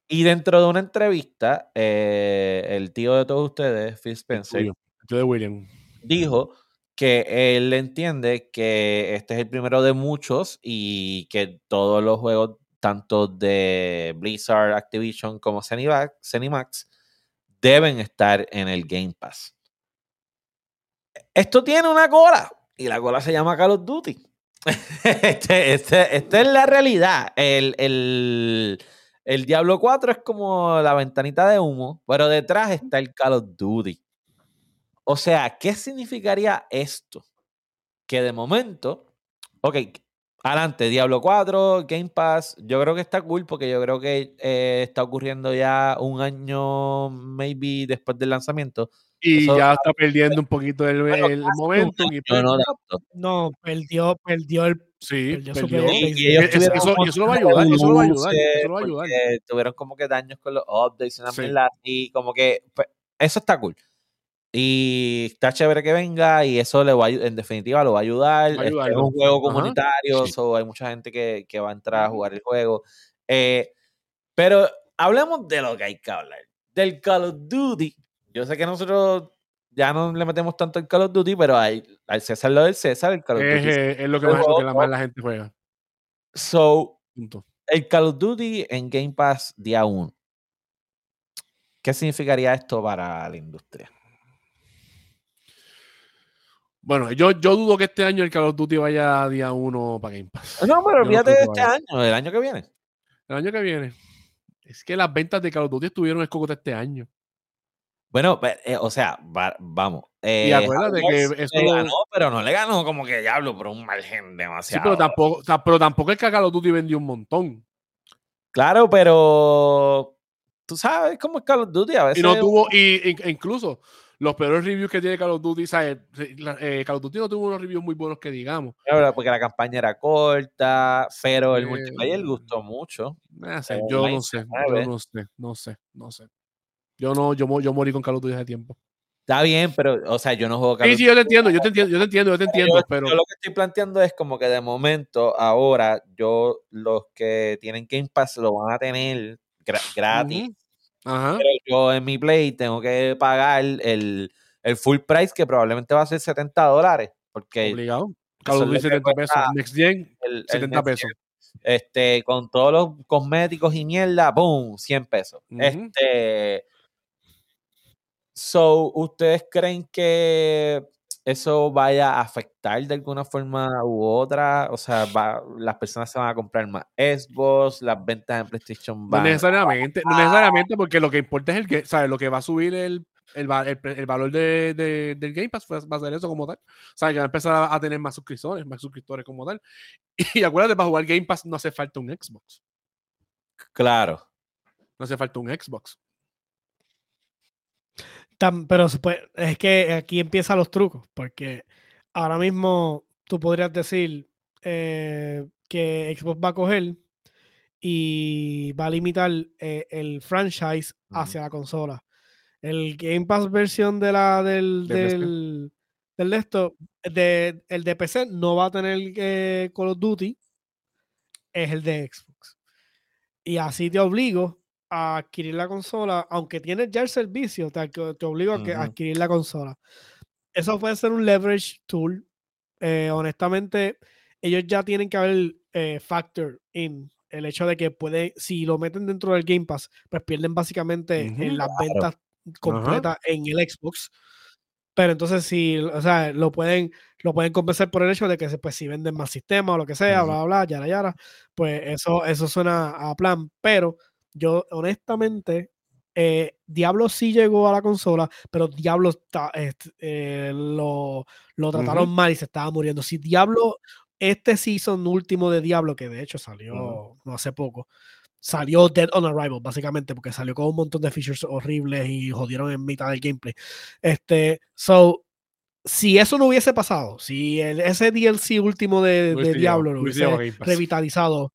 Y dentro de una entrevista, eh, el tío de todos ustedes, Phil Spencer. Yo de William. dijo que él entiende que este es el primero de muchos y que todos los juegos, tanto de Blizzard, Activision como Zenimax, Zenimax, deben estar en el Game Pass. Esto tiene una cola y la cola se llama Call of Duty. este, este- esta es la realidad. El, el- el Diablo 4 es como la ventanita de humo, pero detrás está el Call of Duty. O sea, ¿qué significaría esto? Que de momento, ok, adelante, Diablo 4, Game Pass, yo creo que está cool porque yo creo que eh, está ocurriendo ya un año, maybe después del lanzamiento. Y Eso- ya está perdiendo un poquito el, Bueno, el. Y pues, no tanto. No, perdió, perdió el. sí, perdió. Y, y ellos eso- y lo va a ayudar, eso lo va a ayudar, eso lo va a ayudar. Tuvieron como que daños con los updates y una Sí. así, como que pues, eso está cool. Y está chévere que venga y eso le va a en definitiva lo va a ayudar. Va a Este, es un juego comunitario, sí. so hay mucha gente que, que va a entrar a jugar el juego. Eh, pero hablemos de lo que hay que hablar. Del Call of Duty. Yo sé que nosotros ya no le metemos tanto al Call of Duty, pero hay, al César lo del César, el Call of Duty. es lo que más, lo que la, más la gente juega. So, Punto. el Call of Duty en Game Pass día 1. ¿Qué significaría esto para la industria? Bueno, yo, yo dudo que este año el Call of Duty vaya a día 1 para Game Pass. No, pero Yo no este vaya. año, del año que viene. El año que viene. Es que las ventas de Call of Duty estuvieron escogotas este año. Bueno, pe- eh, o sea, va- vamos. Y eh, acuérdate que eso le ganó, pero no le ganó como que diablo por un margen Sí, demasiado. pero tampoco, pero tampoco es que Call of Duty vendió un montón. Claro, pero tú sabes cómo es Call of Duty a veces. Y no tuvo, y, e incluso los peores reviews que tiene Call of Duty, ¿sabes? Eh, Call of Duty no tuvo unos reviews muy buenos que digamos. Claro, Porque la campaña era corta, pero el Eh, multiplayer gustó mucho. No sé, Eh, yo no sé, mueve. yo no sé, no sé, no sé. Yo no, yo, yo morí con Call of Duty hace tiempo. Está bien, pero, o sea, yo no juego Call Sí, sí, yo te entiendo, yo te entiendo, yo te entiendo, yo te entiendo, yo, pero yo lo que estoy planteando es como que de momento, ahora, yo, los que tienen Game Pass lo van a tener gra- gratis. Ujú. Ajá. Pero yo en mi Play tengo que pagar el, el full price que probablemente va a ser 70 dólares. Porque Obligado. Call of Duty lo que 70 pesos. Next Gen, el, el 70 Next pesos. Gen, Este, con todos los cosméticos y mierda, ¡boom! 100 pesos. Ujú. Este. So, ¿ustedes creen que eso vaya a afectar de alguna forma u otra? O sea, va- las personas se van a comprar más Xbox, las ventas en PlayStation No van. necesariamente, no necesariamente porque lo que importa es el que, ¿sabes? Lo que va a subir el, el, el valor de, de- del Game Pass fue- va a ser eso como tal. O sea, que va a empezar a, a tener más suscriptores, más suscriptores como tal. Y acuérdate, para jugar Game Pass no hace falta un Xbox. Claro. No hace falta un Xbox. Pero es que aquí empiezan los trucos, porque ahora mismo tú podrías decir eh, que Xbox va a coger y va a limitar eh, el franchise hacia la consola. El Game Pass versión de la del, De del, del de esto, de, el de PC no va a tener eh, Call of Duty, es el de Xbox. Y así te obligo a adquirir la consola, aunque tienes ya el servicio, te, te te obligo a, que- a adquirir la consola. Eso puede ser un leverage tool. Eh, honestamente, ellos ya tienen que haber eh, factor in el hecho de que puede, si lo meten dentro del Game Pass, pues pierden básicamente en las ventas completas en el Xbox. Pero entonces si, o sea, lo pueden, lo pueden compensar por el hecho de que pues, si venden más sistemas o lo que sea, Ujú. bla, bla, bla, yara, yara, pues eso, eso suena a plan. Pero yo, honestamente, eh, Diablo sí llegó a la consola, pero Diablo eh, lo, lo trataron mal y se estaba muriendo. Si Diablo, este season último de Diablo, que de hecho salió no hace poco, salió Dead on Arrival, básicamente, porque salió con un montón de features horribles y jodieron en mitad del gameplay. Este, so, si eso no hubiese pasado, si el, ese DLC último de, de Diablo lo hubiese revitalizado,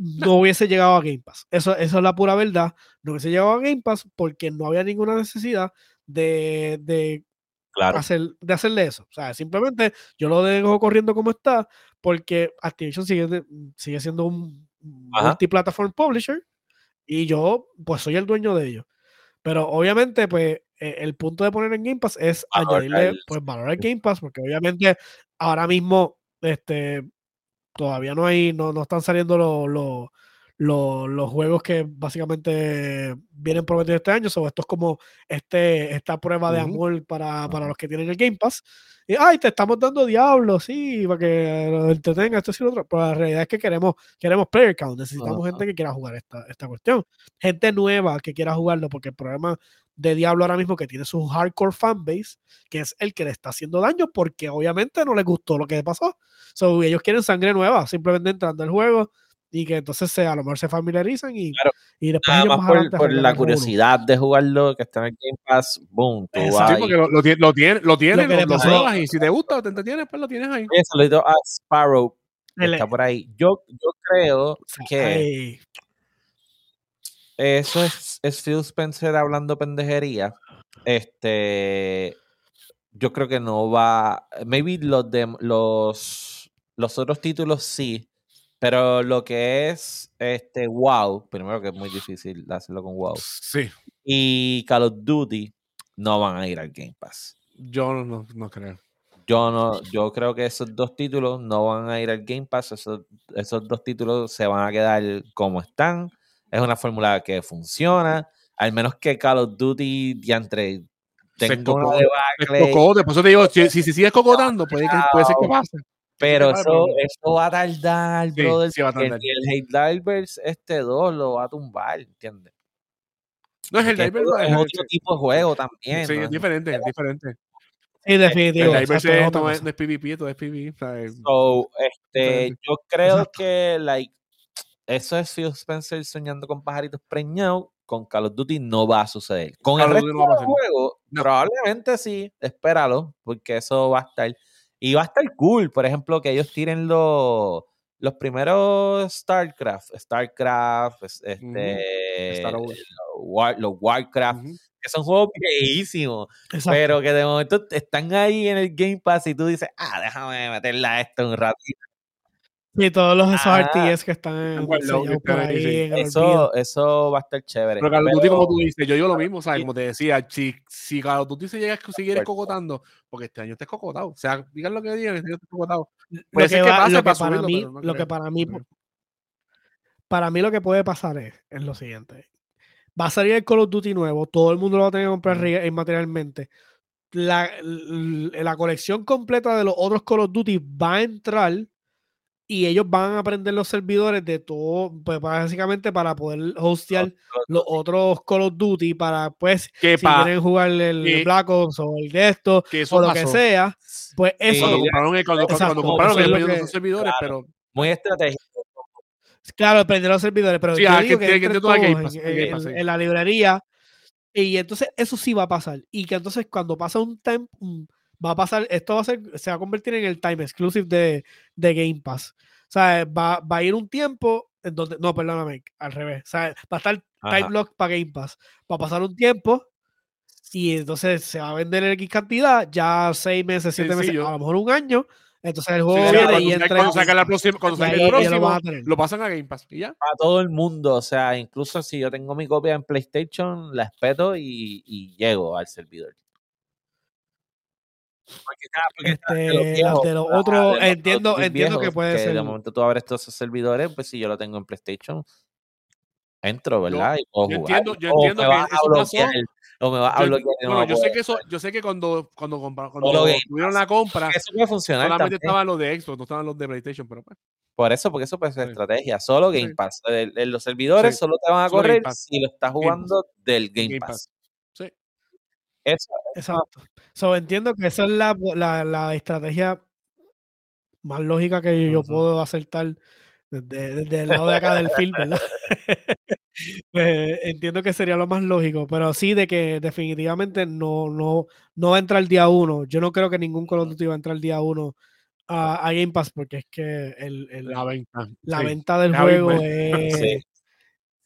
no hubiese llegado a Game Pass. Eso, eso es la pura verdad. No hubiese llegado a Game Pass porque no había ninguna necesidad de, de Claro. hacer, de hacerle eso. O sea, simplemente yo lo dejo corriendo como está porque Activision sigue, sigue siendo un Ajá. multiplatform publisher y yo pues soy el dueño de ellos. Pero obviamente pues eh, el punto de poner en Game Pass es Valor añadirle pues valor al Game Pass porque obviamente ahora mismo este todavía no hay no, no están saliendo los los- los- los juegos que básicamente vienen prometidos este año. So, esto es como este, esta prueba de amor para, para los que tienen el Game Pass. Y, ay, te estamos dando diablo, sí, para que lo entretenga, esto y lo otro. Pero la realidad es que queremos, queremos player count. Necesitamos gente que quiera jugar esta, esta cuestión. Gente nueva que quiera jugarlo, porque el problema de Diablo ahora mismo que tiene su hardcore fanbase, que es el que le está haciendo daño, porque obviamente no les gustó lo que pasó. So, ellos quieren sangre nueva, simplemente entrando al juego y que entonces se, a lo mejor se familiarizan y, Claro. y después Nada ellos más por, adelante por la curiosidad de jugarlo, que está en Game Pass, boom, tú Exacto. vas Sí, porque lo, lo, tiene- lo tiene, lo tiene, Lo lo, le lo y si te gusta, te entretienes, pues lo tienes ahí. Oye, saludito a Sparrow, El- está por ahí. Yo, yo creo o que ay, eso es, es Phil Spencer hablando pendejería. Este, yo creo que no va. Maybe los de los, los otros títulos sí. Pero lo que es este WoW, primero que es muy difícil hacerlo con WoW. Sí, Y Call of Duty no van a ir al Game Pass. yo no, no, no creo. Yo no, yo creo que esos dos títulos no van a ir al Game Pass. Esos, esos dos títulos se van a quedar como están. Es una fórmula que funciona. Al menos que Call of Duty diantre Se cocó- cocote, por eso te digo, si, si, si sigues cocotando, puede, que, puede ser que pase. Pero eso, eso va a tardar, Sí, brother. sí va a porque tardar. ni el Hate Divers este 2 lo va a tumbar, ¿entiendes? No es el Que Diver, esto no, es es otro tipo de juego también. Sí, ¿no? es diferente, es diferente. Sí, definitivo. El Diver exacto, es otra no, es, cosa. no es PvP, todo es PvE. o sea, es- So, este, yo creo Exacto. que, like, eso es Phil Spencer soñando con pajaritos preñados. Con Call of Duty no va a suceder. Con Call el resto no del juego, No. probablemente sí. Espéralo, porque eso va a estar. Y va a estar cool, por ejemplo, que ellos tiren los, los primeros StarCraft, StarCraft, es- este, Star Wars. los, War- los Warcraft, que son juegos viejísimos. Pero que de momento están ahí en el Game Pass y tú dices, ah, déjame meterla a esto un ratito. Sí, todos los esos. RTS que están Bueno, que por ahí, sí. en. Eso, eso va a estar chévere. Pero Call of Duty, como tú dices, yo digo lo mismo, ¿sabes? Como te decía, si, si Call of Duty se llega a seguir cocotando, porque este año estés cocotado. O sea, digan lo que digan, este año estés cocotado. Lo Puede que, ser que va- pase lo que para subirlo, mí, no lo que para mí, para mí lo que puede pasar es, es lo siguiente. Va a salir el Call of Duty nuevo, todo el mundo lo va a tener que comprar inmaterialmente. La, la colección completa de los otros Call of Duty va a entrar y ellos van a aprender los servidores de todo, pues básicamente para poder hostear los otros Call of Duty para, pues, Que, si pa- quieren jugar el que- Black Ops o el de esto o lo pasó. que sea, pues eso, Cuando Sí, compraron, el- cuando, cuando compraron eso es que- sus servidores, claro. pero Muy estratégico. Claro, prender los servidores, pero Sí, yo ah, digo que que, que todos Pass, en, en- Pass, sí. en la librería y entonces eso sí va a pasar y que entonces cuando pasa un time mm, va a pasar, esto va a ser, se va a convertir en el time exclusive de, de Game Pass. O sea, va, va a ir un tiempo en donde, no, perdóname, al revés. O sea, va a estar Ajá. time lock para Game Pass. Va a pasar un tiempo y entonces se va a vender en X cantidad, ya seis meses, siete meses, Sencillo. a lo mejor un año. Entonces el juego sí, viene cuando, y entra. cuando saca la próxima, cuando saca el lo próximo, tener. lo pasan a Game Pass y ya. a todo el mundo. O sea, incluso si yo tengo mi copia en PlayStation, la espeto y, y llego al servidor. Porque, ah, porque Este, de los de los ah, otros, los entiendo, otros entiendo que puede ser. De momento tú abres todos esos servidores, pues si yo lo tengo en PlayStation, entro, ¿verdad? y puedo yo jugar. entiendo- yo O entiendo que eso pasó. bloquear, O me vas a Yo, bloquear. no bueno, yo sé que eso, yo sé que cuando, cuando, cuando Game tuvieron la compra, Eso puede funcionar solamente también. estaban los de Xbox, no estaban los de PlayStation, pero pues. Por eso, porque eso puede ser Sí. estrategia. Solo Game Sí. Pass. El- el- los servidores Sí. solo te van a Solo correr si lo estás Game jugando del Game, Game Pass. Pass. Eso, Exacto. So, entiendo que esa es la, la, la estrategia más lógica que yo puedo acertar desde, desde el lado de acá del film, ¿verdad? Pues, entiendo que sería lo más lógico, pero sí de que definitivamente no, no, no va a entrar el día uno. Yo no creo que ningún Call of Duty va a entrar el día uno a, a Game Pass porque es que el, el- La venta. la sí. venta del juego es, Sí.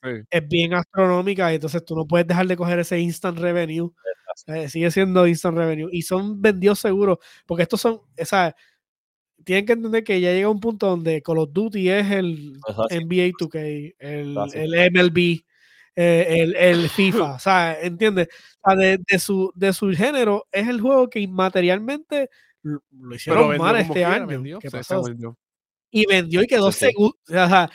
Sí. es bien astronómica y entonces tú no puedes dejar de coger ese instant revenue. Eh, sigue siendo instant revenue y son vendidos seguros porque estos son, esa tienen que entender que ya llega un punto donde Call of Duty es el Pues. NBA 2K, el, Así. el MLB, eh, el, el FIFA, o sea, ¿entiendes? O sea, de, de su, de su género es el juego que inmaterialmente lo, hicieron mal este quiera, año. vendió, ¿Qué pasó? vendió. y vendió y quedó sí. segundo. O sea,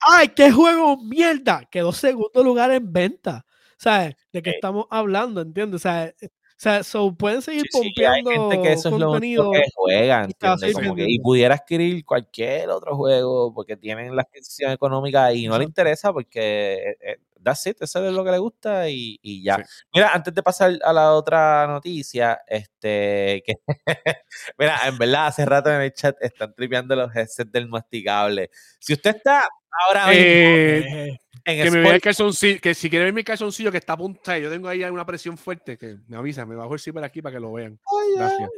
¡ay, qué juego mierda! Quedó segundo lugar en venta. ¿Sabes? ¿De qué Sí. estamos hablando? ¿Entiendes? O sea, eh, o sea so, pueden seguir Sí, sí, hay pompeando gente que eso es lo contenido. que juega, y está ¿entiendes? así Como que, y pudiera adquirir cualquier otro juego porque tienen la adquisición económica y no le interesa porque eh, eh, that's it, eso es lo que le gusta y, y ya. Sí. Mira, antes de pasar a la otra noticia, este, que mira, en verdad hace rato en el chat están tripeando los headsets del masticable. Si usted está ahora mismo Eh, Eh, en que me vea el calzoncillo, que si quiere ver mi calzoncillo que está apuntado, yo tengo ahí una presión fuerte, que me avisa, me bajo el zipper aquí para que lo vean. Gracias.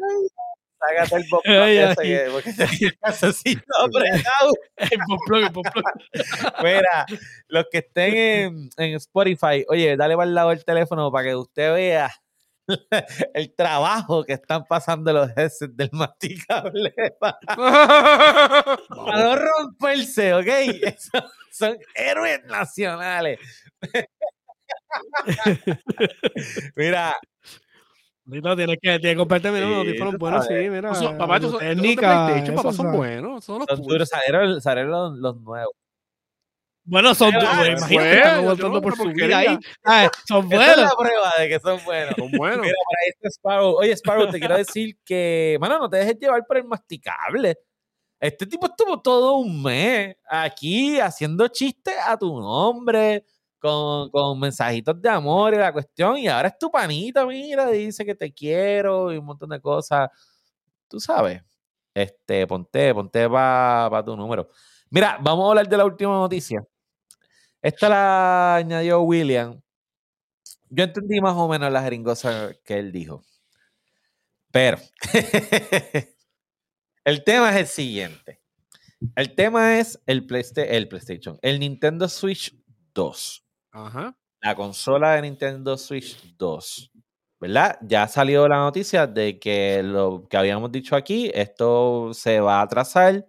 Sácate el Ay, ese porque apretado. el el pop-plug. Mira, los que estén en, en Spotify, oye, dale para el lado del teléfono para que usted vea el trabajo que están pasando los headsets del masticable para, para no romperse, ¿ok? Son héroes nacionales. Mira, Ahorita tienes que, tienes que comprarte mira, unos Sí, audífonos buenos, sí, mira. Son- papá, son, de PlayStation, papá, son buenos. Son los duros, salieron, salieron los, los nuevos. Bueno, son duros, ah, imagínate, bueno, están no, por su vida ahí. Ah, son Esa es buenos. la prueba de que son buenos. Son buenos. Mira, por ahí está Sparrow. Oye, Sparrow, te quiero decir que, mano, no te dejes llevar por el masticable. Este tipo estuvo todo un mes aquí haciendo chistes a tu nombre, con, con mensajitos de amor y la cuestión, y ahora es tu panita, mira, dice que te quiero y un montón de cosas. Tú sabes, este, ponte, ponte para tu número. Mira, vamos a hablar de la última noticia. Esta la añadió William. Yo entendí más o menos la jeringosa que él dijo. Pero el tema es el siguiente. El tema es el, Playsta- el PlayStation, el Nintendo Switch 2. Ajá. La consola de Nintendo Switch 2. ¿Verdad? Ya salió la noticia de que lo que habíamos dicho aquí, esto se va a atrasar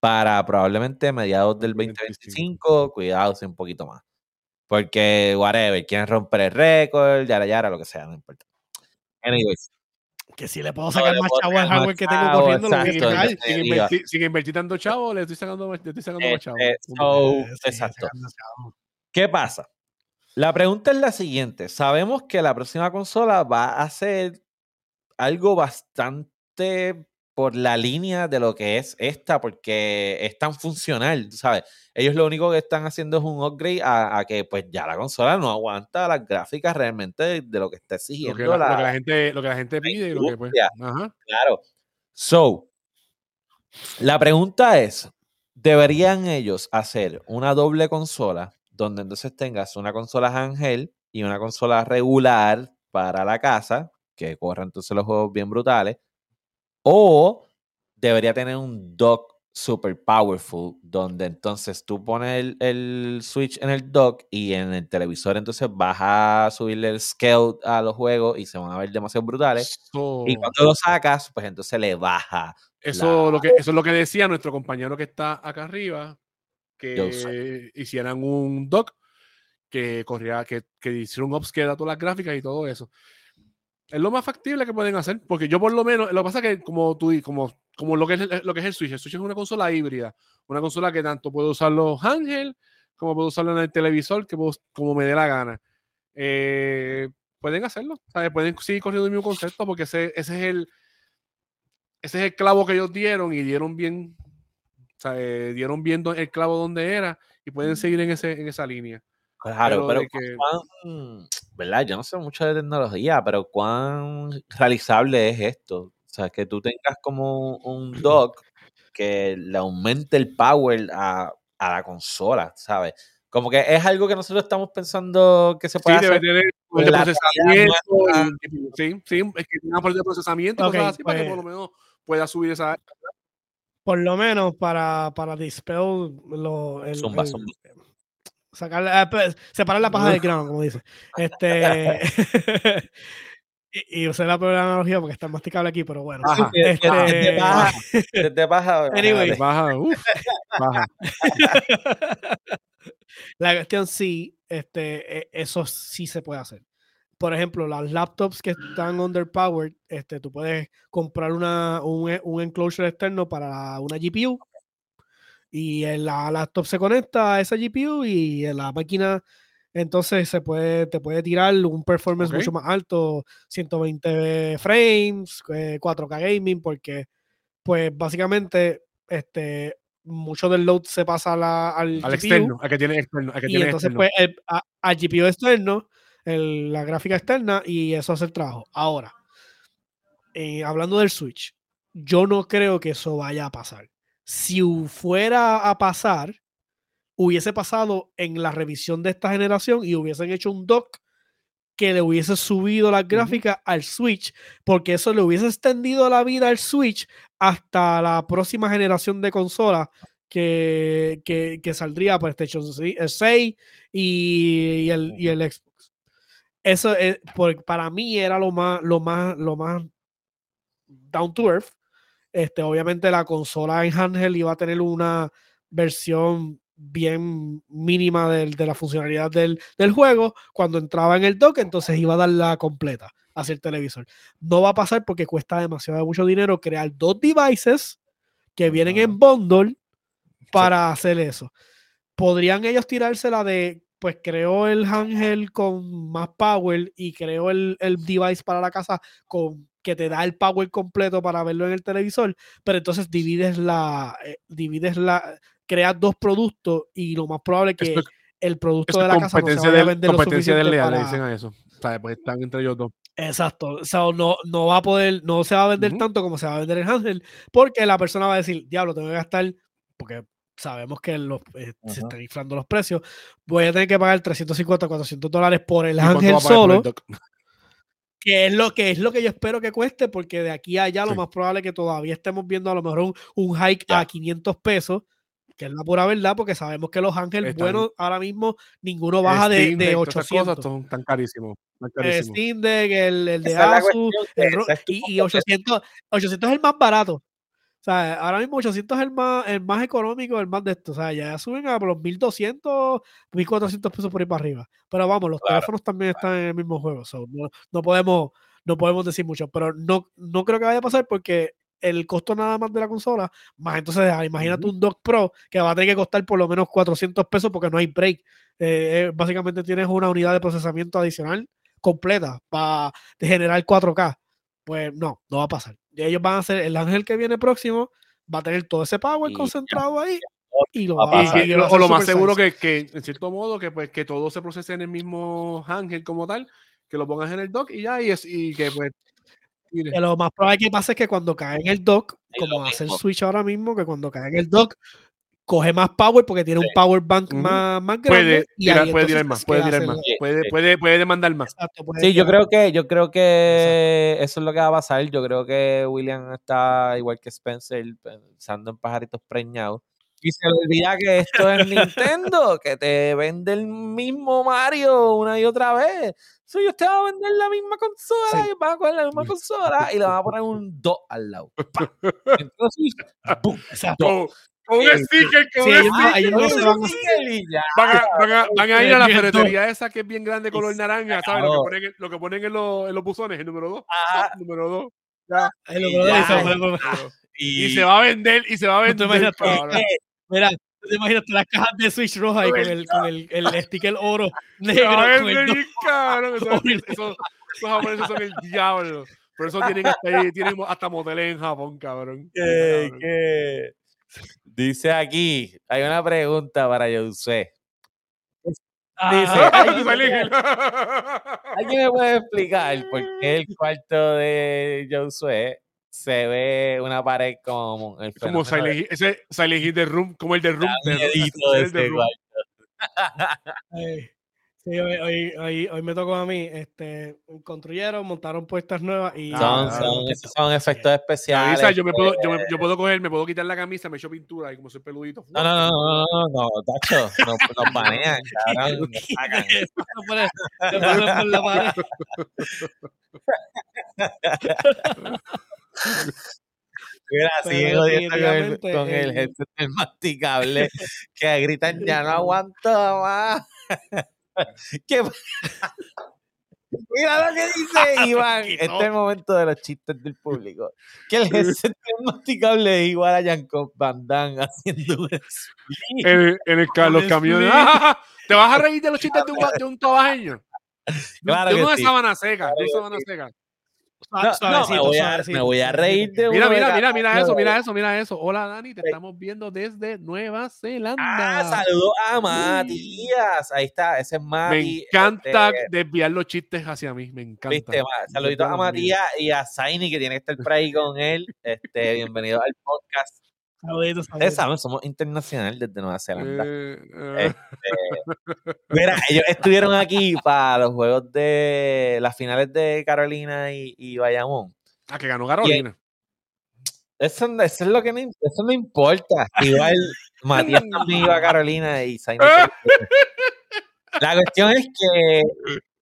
para probablemente mediados del 2025. Cuidado, sí, un poquito más. Porque, whatever, quieren romper el récord, yara, yara, lo que sea, no importa. Anyways, Que si le puedo sacar más chavo al hardware que tengo corriendo, exacto, Sin, invertir, sin invertir tanto chavo, le estoy sacando, más- le estoy sacando más chavo. Este, so, exacto. sacando chavo. ¿Qué pasa? La pregunta es la siguiente. Sabemos que la próxima consola va a ser algo bastante por la línea de lo que es esta, porque es tan funcional, ¿sabes? Ellos lo único que están haciendo es un upgrade a, a que pues ya la consola no aguanta las gráficas realmente de, de lo que está Lo exigiendo que, la, la, lo que la gente, lo que la gente pide y lo que pues. Ajá. Claro. So, la pregunta es, ¿deberían ellos hacer una doble consola donde entonces tengas una consola Ángel y una consola regular para la casa, que corra entonces los juegos bien brutales? ¿O debería tener un dock super powerful donde entonces tú pones el, el Switch en el dock y en el televisor entonces vas a subirle el scale a los juegos y se van a ver demasiado brutales? So, Y cuando lo sacas, pues entonces le baja. eso, la- lo que, eso es lo que decía nuestro compañero que está acá arriba, que hicieran un doc que corría, que, que hiciera un upscale a todas las gráficas y todo eso. Es lo más factible que pueden hacer, porque yo por lo menos, lo que pasa es que como tú como, como lo que es lo que es el Switch, el Switch es una consola híbrida, una consola que tanto puedo usarlo Ángel, como puedo usarlo en el televisor, que puedo- como me dé la gana. Eh, pueden hacerlo, ¿sabes? pueden seguir corriendo el mismo concepto, porque ese, ese es el ese es el clavo que ellos dieron y dieron bien, sea, eh, dieron bien do- el clavo donde era y pueden seguir en, ese, en esa línea. Claro, pero pero, que- cuán, ¿verdad? Yo no sé mucho de tecnología, pero cuán realizable es esto. O sea, que tú tengas como un dock que le aumente el power a, a la consola, ¿sabes? Como que es algo que nosotros estamos pensando que se puede Sí, debe hacer. tener con de la procesamiento. y- sí, sí, es que tenga poder de procesamiento y Ok, cosas así para que pues- por lo menos pueda subir esa. Por lo menos para, para dispel lo, el, Zumba, el- zumba. sacar, ah, pues, separar la paja del grano, como dice. Este, y, y usé la peor analogía porque está masticable aquí, pero bueno. Baja, Este, Desde baja, desde baja, Anyway. bájale. baja, uf, baja. la cuestión sí, este, e- eso sí se puede hacer. Por ejemplo, las laptops que están underpowered, este, tú puedes comprar una, un, e- un enclosure externo para una GPU y la laptop se conecta a esa GPU y en la máquina entonces se puede, te puede tirar un performance Ok. mucho más alto, 120 frames, eh, 4K gaming, porque pues básicamente este, mucho del load se pasa a la- al, Al GPU, externo, al que tiene externo. Al que y tiene entonces externo. pues el, a- al GPU externo, el- la gráfica externa y eso hace el trabajo. Ahora, eh, hablando del Switch, yo no creo que eso vaya a pasar. Si fuera a pasar, hubiese pasado en la revisión de esta generación y hubiesen hecho un dock que le hubiese subido las gráficas al Switch, porque eso le hubiese extendido la vida al Switch hasta la próxima generación de consolas que, que, que saldría PlayStation 6 y, y el, y el. Eso es, por- para mí era lo más, lo más, lo más down to earth. Este, obviamente la consola en handheld iba a tener una versión bien mínima del- de la funcionalidad del, del juego. Cuando entraba en el dock, entonces iba a dar la completa hacia el televisor. No va a pasar porque cuesta demasiado mucho dinero crear dos devices que vienen en bundle para hacer eso. ¿Podrían ellos tirársela de, pues creo el handheld con más power y creo el, el device para la casa con que te da el power completo para verlo en el televisor, pero entonces divides la, eh, divides la, creas dos productos y lo más probable que es- el producto de la casa no se vaya a del, vender lo competencia suficiente desleal, le para- dicen a eso. O sea, pues están entre ellos dos. Exacto. O sea, no, no va a poder, no se va a vender Ujú. tanto como se va a vender el handheld, porque la persona va a decir, diablo, tengo que gastar, porque sabemos que los, eh, se están inflando los precios, voy a tener que pagar 350, 400 dólares por el ¿Y cuánto handheld va a pagar por el solo, que es lo que es lo que yo espero que cueste, porque de aquí a allá lo más probable es que todavía estemos viendo a lo mejor un, un hike a 500 pesos, que es la pura verdad, porque sabemos que los Están- buenos ahora mismo ninguno baja de, de Deck, todas esas 800. cosas son tan carísimos. Tan El. Steam Deck, el, el de Asus, el y, y competencia. 800, 800 es el más barato. O sea, ahora mismo 800 es el más, el más económico, el más de esto. O sea, ya suben a los 1200, 1400 pesos por ahí para arriba. Pero vamos, los Claro, teléfonos también están en el mismo juego. so, no, no podemos, no podemos decir mucho. Pero no, no creo que vaya a pasar porque el costo nada más de la consola, más entonces ah, imagínate un Dock Pro que va a tener que costar por lo menos 400 pesos porque no hay break. Eh, eh, básicamente tienes una unidad de procesamiento adicional completa para generar 4K. Pues no, no va a pasar. Y ellos van a hacer el ángel que viene próximo, va a tener todo ese power Y ya. concentrado ahí y lo Va Y a pasar. que- y lo lo hacer más seguro que, que, en cierto modo, que pues que todo se procese en el mismo ángel como tal, que lo pongas en el dock y ya, y, es, y que pues. Que lo más probable que pase es que cuando cae en el dock, lo como hace el. Switch ahora mismo, que cuando cae en el dock, coge más power porque tiene un power bank Ujú. más, más grande. puede, y tirar, ahí puede tirar más, puede tirar más, la- Sí, puede, sí. puede, puede demandar más. Exacto, puede Sí, yo creo que, yo creo que eso es lo que va a pasar. Yo creo que William está igual que Spencer pensando en pajaritos preñados. Y se le olvida que esto es Nintendo, que te vende el mismo Mario una y otra vez. So, ellos te van a vender la misma consola Sí. y van a coger la misma consola y le van a poner un 2 al lado. ¡Pam! Entonces, ¡bum! Con, un sticker, con Sí, un sticker. van a- Y ya. Van a, van a- van a ir a la ferretería esa que es bien grande, color naranja, ¿sabes? Lo que ponen, en- lo que ponen en, los, en los buzones, el número 2. Ah, Número 2. Ahí lo y que ya, y Y, se va a vender, y se va a ¿Tú te vender. cabrón. Mira, ¿tú te imaginas las cajas de Switch roja ahí con el, con el, el sticker oro Se negro? vender eso- Esos japoneses son el diablo. Por eso tienen hasta, ahí- tienen hasta moteles en Japón, cabrón. que- Cabrón. que- Dice aquí, hay una pregunta para José. Dice, Ay, "Ay, tú salí- ¿Alguien me puede explicar por qué el cuarto de Josué se ve una pared como el Como Silent ese Silent Hill de Room, como el de Room. de de de ese Room. Sí, hoy, hoy, hoy, hoy me tocó a mí. Este, construyeron, montaron puestas nuevas y. Son, son, esos son efectos Me especiales. avisa, yo, me puedo, yo, me- yo puedo coger, me puedo quitar la camisa, me echo pintura y como soy peludito. No, no, no, no, no, no, Tacho, nos, nos banean, cabrón, nos sacan. Se pasó por el- se pasó por la pared. Mira, Pero siguen jodiendo con con el el- del masticable que gritan ya no aguanto más. ¿Qué Mira lo que dice Iván. Este es el momento de los chistes del público. Que el headset del masticable es igual a Jean-Claude Van Damme haciendo un. En, el- en el ca- los camiones. ¡Ah! ¿Te vas a reír de los chistes de un, de un tobajeño? Claro de que una sí. sábana seca, de Claro una que sábana sí. seca. No, no, me, voy a, me voy a reír de Mira, mira, mira, mira eso, mira eso, mira eso. Hola Dani, te estamos viendo desde Nueva Zelanda. Ah, saludos a Matías. Ahí está, ese es Mati. me encanta este, desviar los chistes hacia mí, me encanta. Viste, saluditos a. Matías y a Zaini que tiene que estar por ahí con él. Este, bienvenido al podcast. Saluditos, Ustedes saben, somos internacional desde Nueva Zelanda. Eh, eh, Este, mira, ellos estuvieron aquí para los juegos de las finales de Carolina y, y Bayamón. ah, que ganó Carolina. Eso, es lo que no, eso no importa. Igual Matías también iba a Carolina y Zaini. La cuestión es que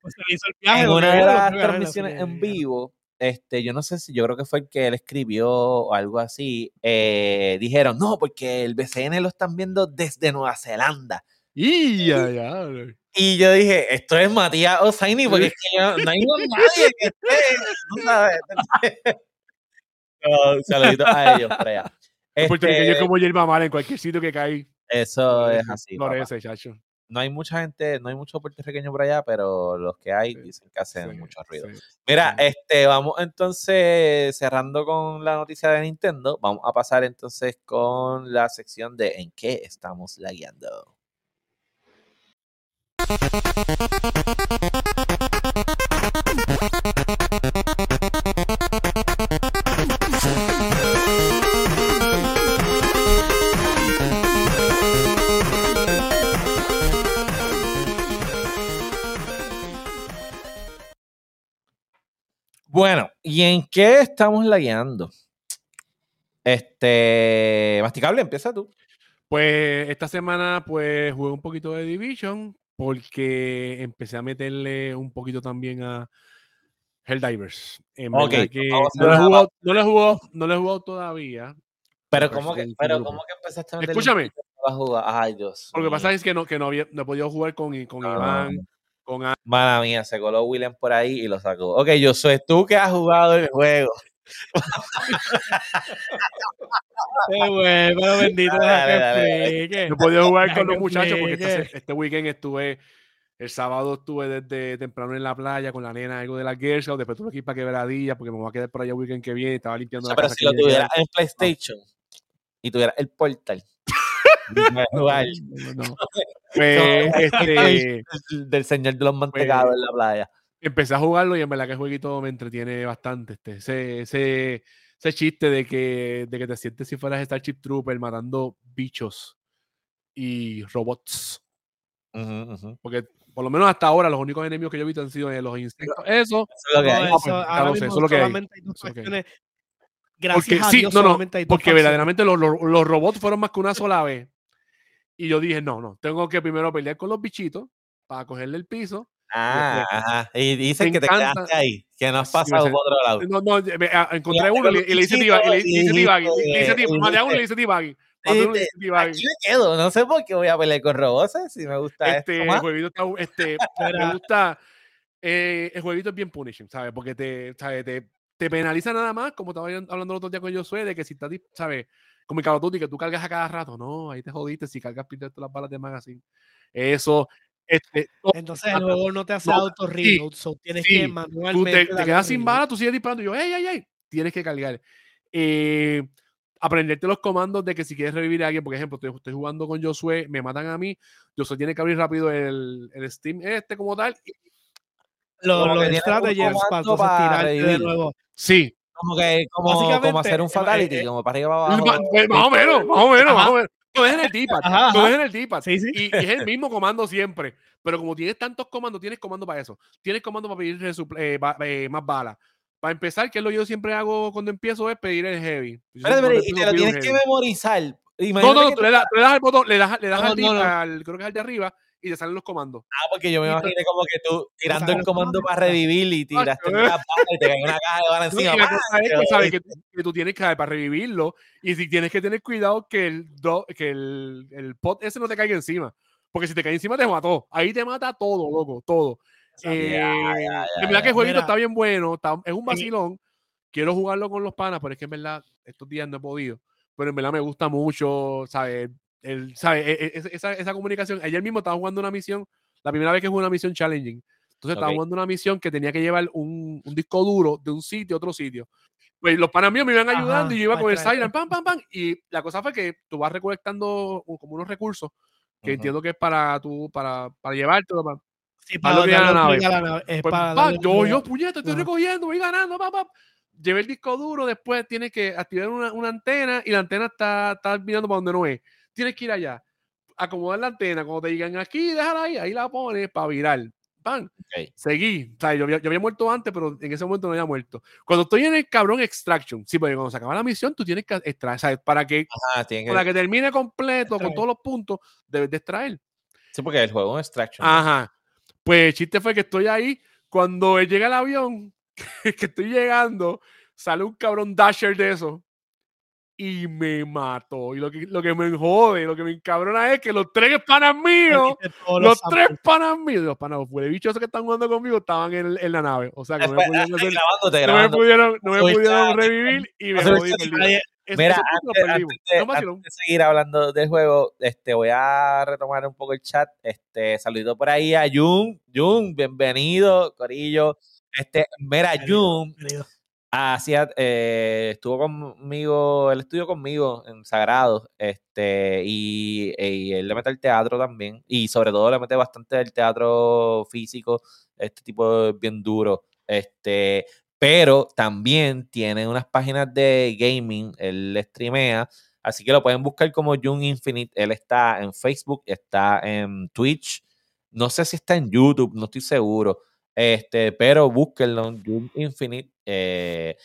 Pues se le hizo el viaje, en una de las transmisiones en vivo, este, yo no sé si, yo creo que fue el que él escribió o algo así, eh, dijeron, no, porque el BCN lo están viendo desde Nueva Zelanda. Y ya, ya. Y yo dije, esto es Matías Osaini, porque es que yo- no hay nadie que esté. No, saluditos a ellos allá. El puertorriqueño es Este, como hierba mala en cualquier sitio que cae. eso es así. Florece, chacho. No hay mucha gente, no hay mucho puertorriqueño por allá, pero los que hay Sí, dicen que hacen Sí, mucho ruido. sí. Mira, este, vamos entonces cerrando con la noticia de Nintendo. Vamos a pasar entonces con la sección de en qué estamos lagueando. Bueno, ¿y en qué estamos lagueando? Este, masticable, empieza tú. Pues esta semana pues jugué un poquito de Division porque empecé a meterle un poquito también a Helldivers. En que no lo, he jugado, no, lo he jugado, no lo he jugado todavía. Pero ¿cómo que, pero. ¿cómo que empezaste a meterle Escúchame. a jugar? Ay, Dios. Lo que pasa es que no, que no, había, no he podido jugar con, con Ah. Iván, con A- Mala mía, se coló William por ahí y lo sacó. Ok, yo soy tú que has jugado el juego. Qué bueno, bendito, Dale, dale. No podido jugar con los muchachos porque este weekend estuve, el sábado estuve desde temprano en la playa con la nena, algo de la Girl Scout, después tuve que ir para quebradilla porque me voy a quedar por allá el weekend que viene, estaba limpiando la pero casa si lo tuvieras en PlayStation y tuvieras el portal No, no. Pues, este, del señor de los mantecados en la playa. empecé a jugarlo y en verdad que el jueguito me entretiene bastante. Este, ese, ese, ese chiste de que, de que te sientes si fueras Starship Trooper matando bichos y robots. Porque por lo menos hasta ahora los únicos enemigos que yo he visto han sido eh, los insectos. Eso, Eso es lo que hay. Pues, eso, ya ahora lo sé, mismo eso es lo que hay. solamente hay dos Eso es lo que hay. Gracias porque a sí, Dios, no, no, solamente hay dos porque facciones. verdaderamente los, los- los robots fueron más que una sola vez. Y yo dije, no, no, tengo que primero pelear con los bichitos para cogerle el piso. Ah, ajá. Y dicen Me que te encanta. quedaste ahí, que no has Sí, pasado sé. por otro lado. No, no, me- ah, encontré uno y le, y le hice y le, hice debugging, le hice maté a uno y le hice. Aquí me quedo, no sé por qué voy a pelear con robots, eh, si me gusta Este esto más. jueguito está, este, me gusta, eh, el jueguito es bien punishing, ¿sabes? Porque te, ¿sabes? te, te penaliza nada más, como estaba hablando el otro día con Josué, de que si estás, ¿sabes? Como el Call que tú cargas a cada rato, no, ahí te jodiste si cargas todas las balas de magazine. Eso, este, to- Entonces el juego no te hace No, auto reload, so tienes sí, que tú manualmente. te, quedas sin balas, tú sigues disparando, y yo, ey, ey, ey, tienes que cargar. Eh, aprenderte los comandos de que si quieres revivir a alguien, por ejemplo, estoy, estoy jugando con Josué, me matan a mí, Josué tiene que abrir rápido el, el Steam este como tal. y- strategies para para tirarte de nuevo. Sí, Como que, como, como hacer un eh, fatality, eh, como para arriba para abajo. ma- pues, más o menos, más o menos, más o menos. Lo dejas en el D-pad, ajá. dejas en el D-pad. Sí, sí. Y, y es el mismo comando siempre. Pero como tienes tantos comandos, tienes comando para eso. Tienes comando para pedir eh, ba- eh, más balas. Para empezar, que es lo que yo siempre hago cuando empiezo es pedir el heavy. Siempre espérate, y te lo tienes que memorizar. No, Imagínate no, que tú le, das, tú le das al botón, le das, le das No, al, no, no. al- creo que es al de arriba, y te salen los comandos. Ah, porque yo me Y imaginé como que tú tirando el comando para revivir y tiraste una y te cae una caja de bala No, y encima. la ¡pam! cosa es Te que, tú tienes que para revivirlo, y si tienes que tener cuidado que el, do- que el, el pot ese no te caiga encima. Porque si te cae encima te mató. Ahí te mata todo, loco, todo. Eh, en verdad que el jueguito Mira. está bien bueno, está- es un vacilón. Quiero jugarlo con los panas, pero es que en verdad estos días no he podido. Pero en verdad me gusta mucho, ¿sabes? El, ¿sabes? E- e- esa, esa comunicación. Ayer mismo estaba jugando una misión, la primera vez que jugué una misión challenging. Entonces estaba Ok. jugando una misión que tenía que llevar un, un disco duro de un sitio a otro sitio. Pues los panas míos me iban ayudando Ajá, y yo iba para con el. Silent, pam, pam, pam. Y la cosa fue que tú vas recolectando como unos recursos que entiendo que es para tú, para, para llevártelo. para- Sí, para lo que darle a la nave. la nave, es pues, para pa, darle yo, yo, puñeta, estoy recogiendo, voy ganando, pa, pa. Llevé el disco duro, después tienes que activar una, una antena y la antena está, está mirando para donde no es. Tienes que ir allá, acomodar la antena, cuando te digan aquí, déjala ahí, ahí la pones para virar. ¡Pam! Ok. Seguí. O sea, yo, yo había muerto antes, pero en ese momento no había muerto. Cuando estoy en el cabrón extraction, sí, porque cuando se acaba la misión, tú tienes que extraer, ¿sabes? Para que, Ajá, tiene que- para que termine completo con todos los puntos, debes de extraer. Sí, porque el juego es un extraction. Ajá. Pues el chiste fue que estoy ahí. Cuando llega el avión, que estoy llegando, sale un cabrón dasher de eso y me mató. Y lo que, lo que me jode, lo que me encabrona es que los tres panas míos, los samples. tres panas míos, los panas, los bichos que están jugando conmigo estaban en, en la nave. O sea, que no me Después, pudieron, hacer- grabándote, no me pudieron, no me pudieron revivir y me jodí. Mira, antes, antes de, No, antes de seguir hablando del juego, este, voy a retomar un poco el chat. Este, saludito por ahí a Jun. Jun, bienvenido, Corillo. Este, mira, Jun bienvenido. Hacía, eh, estuvo conmigo, él estudió conmigo en Sagrado, este, y, él le mete el teatro también, y sobre todo le mete bastante el teatro físico, este tipo bien duro, este, pero también tiene unas páginas de gaming, él streamea, así que lo pueden buscar como Jun Infinite, él está en Facebook, está en Twitch, no sé si está en YouTube, no estoy seguro, este, pero búsquenlo, Jun Infinite. Eh,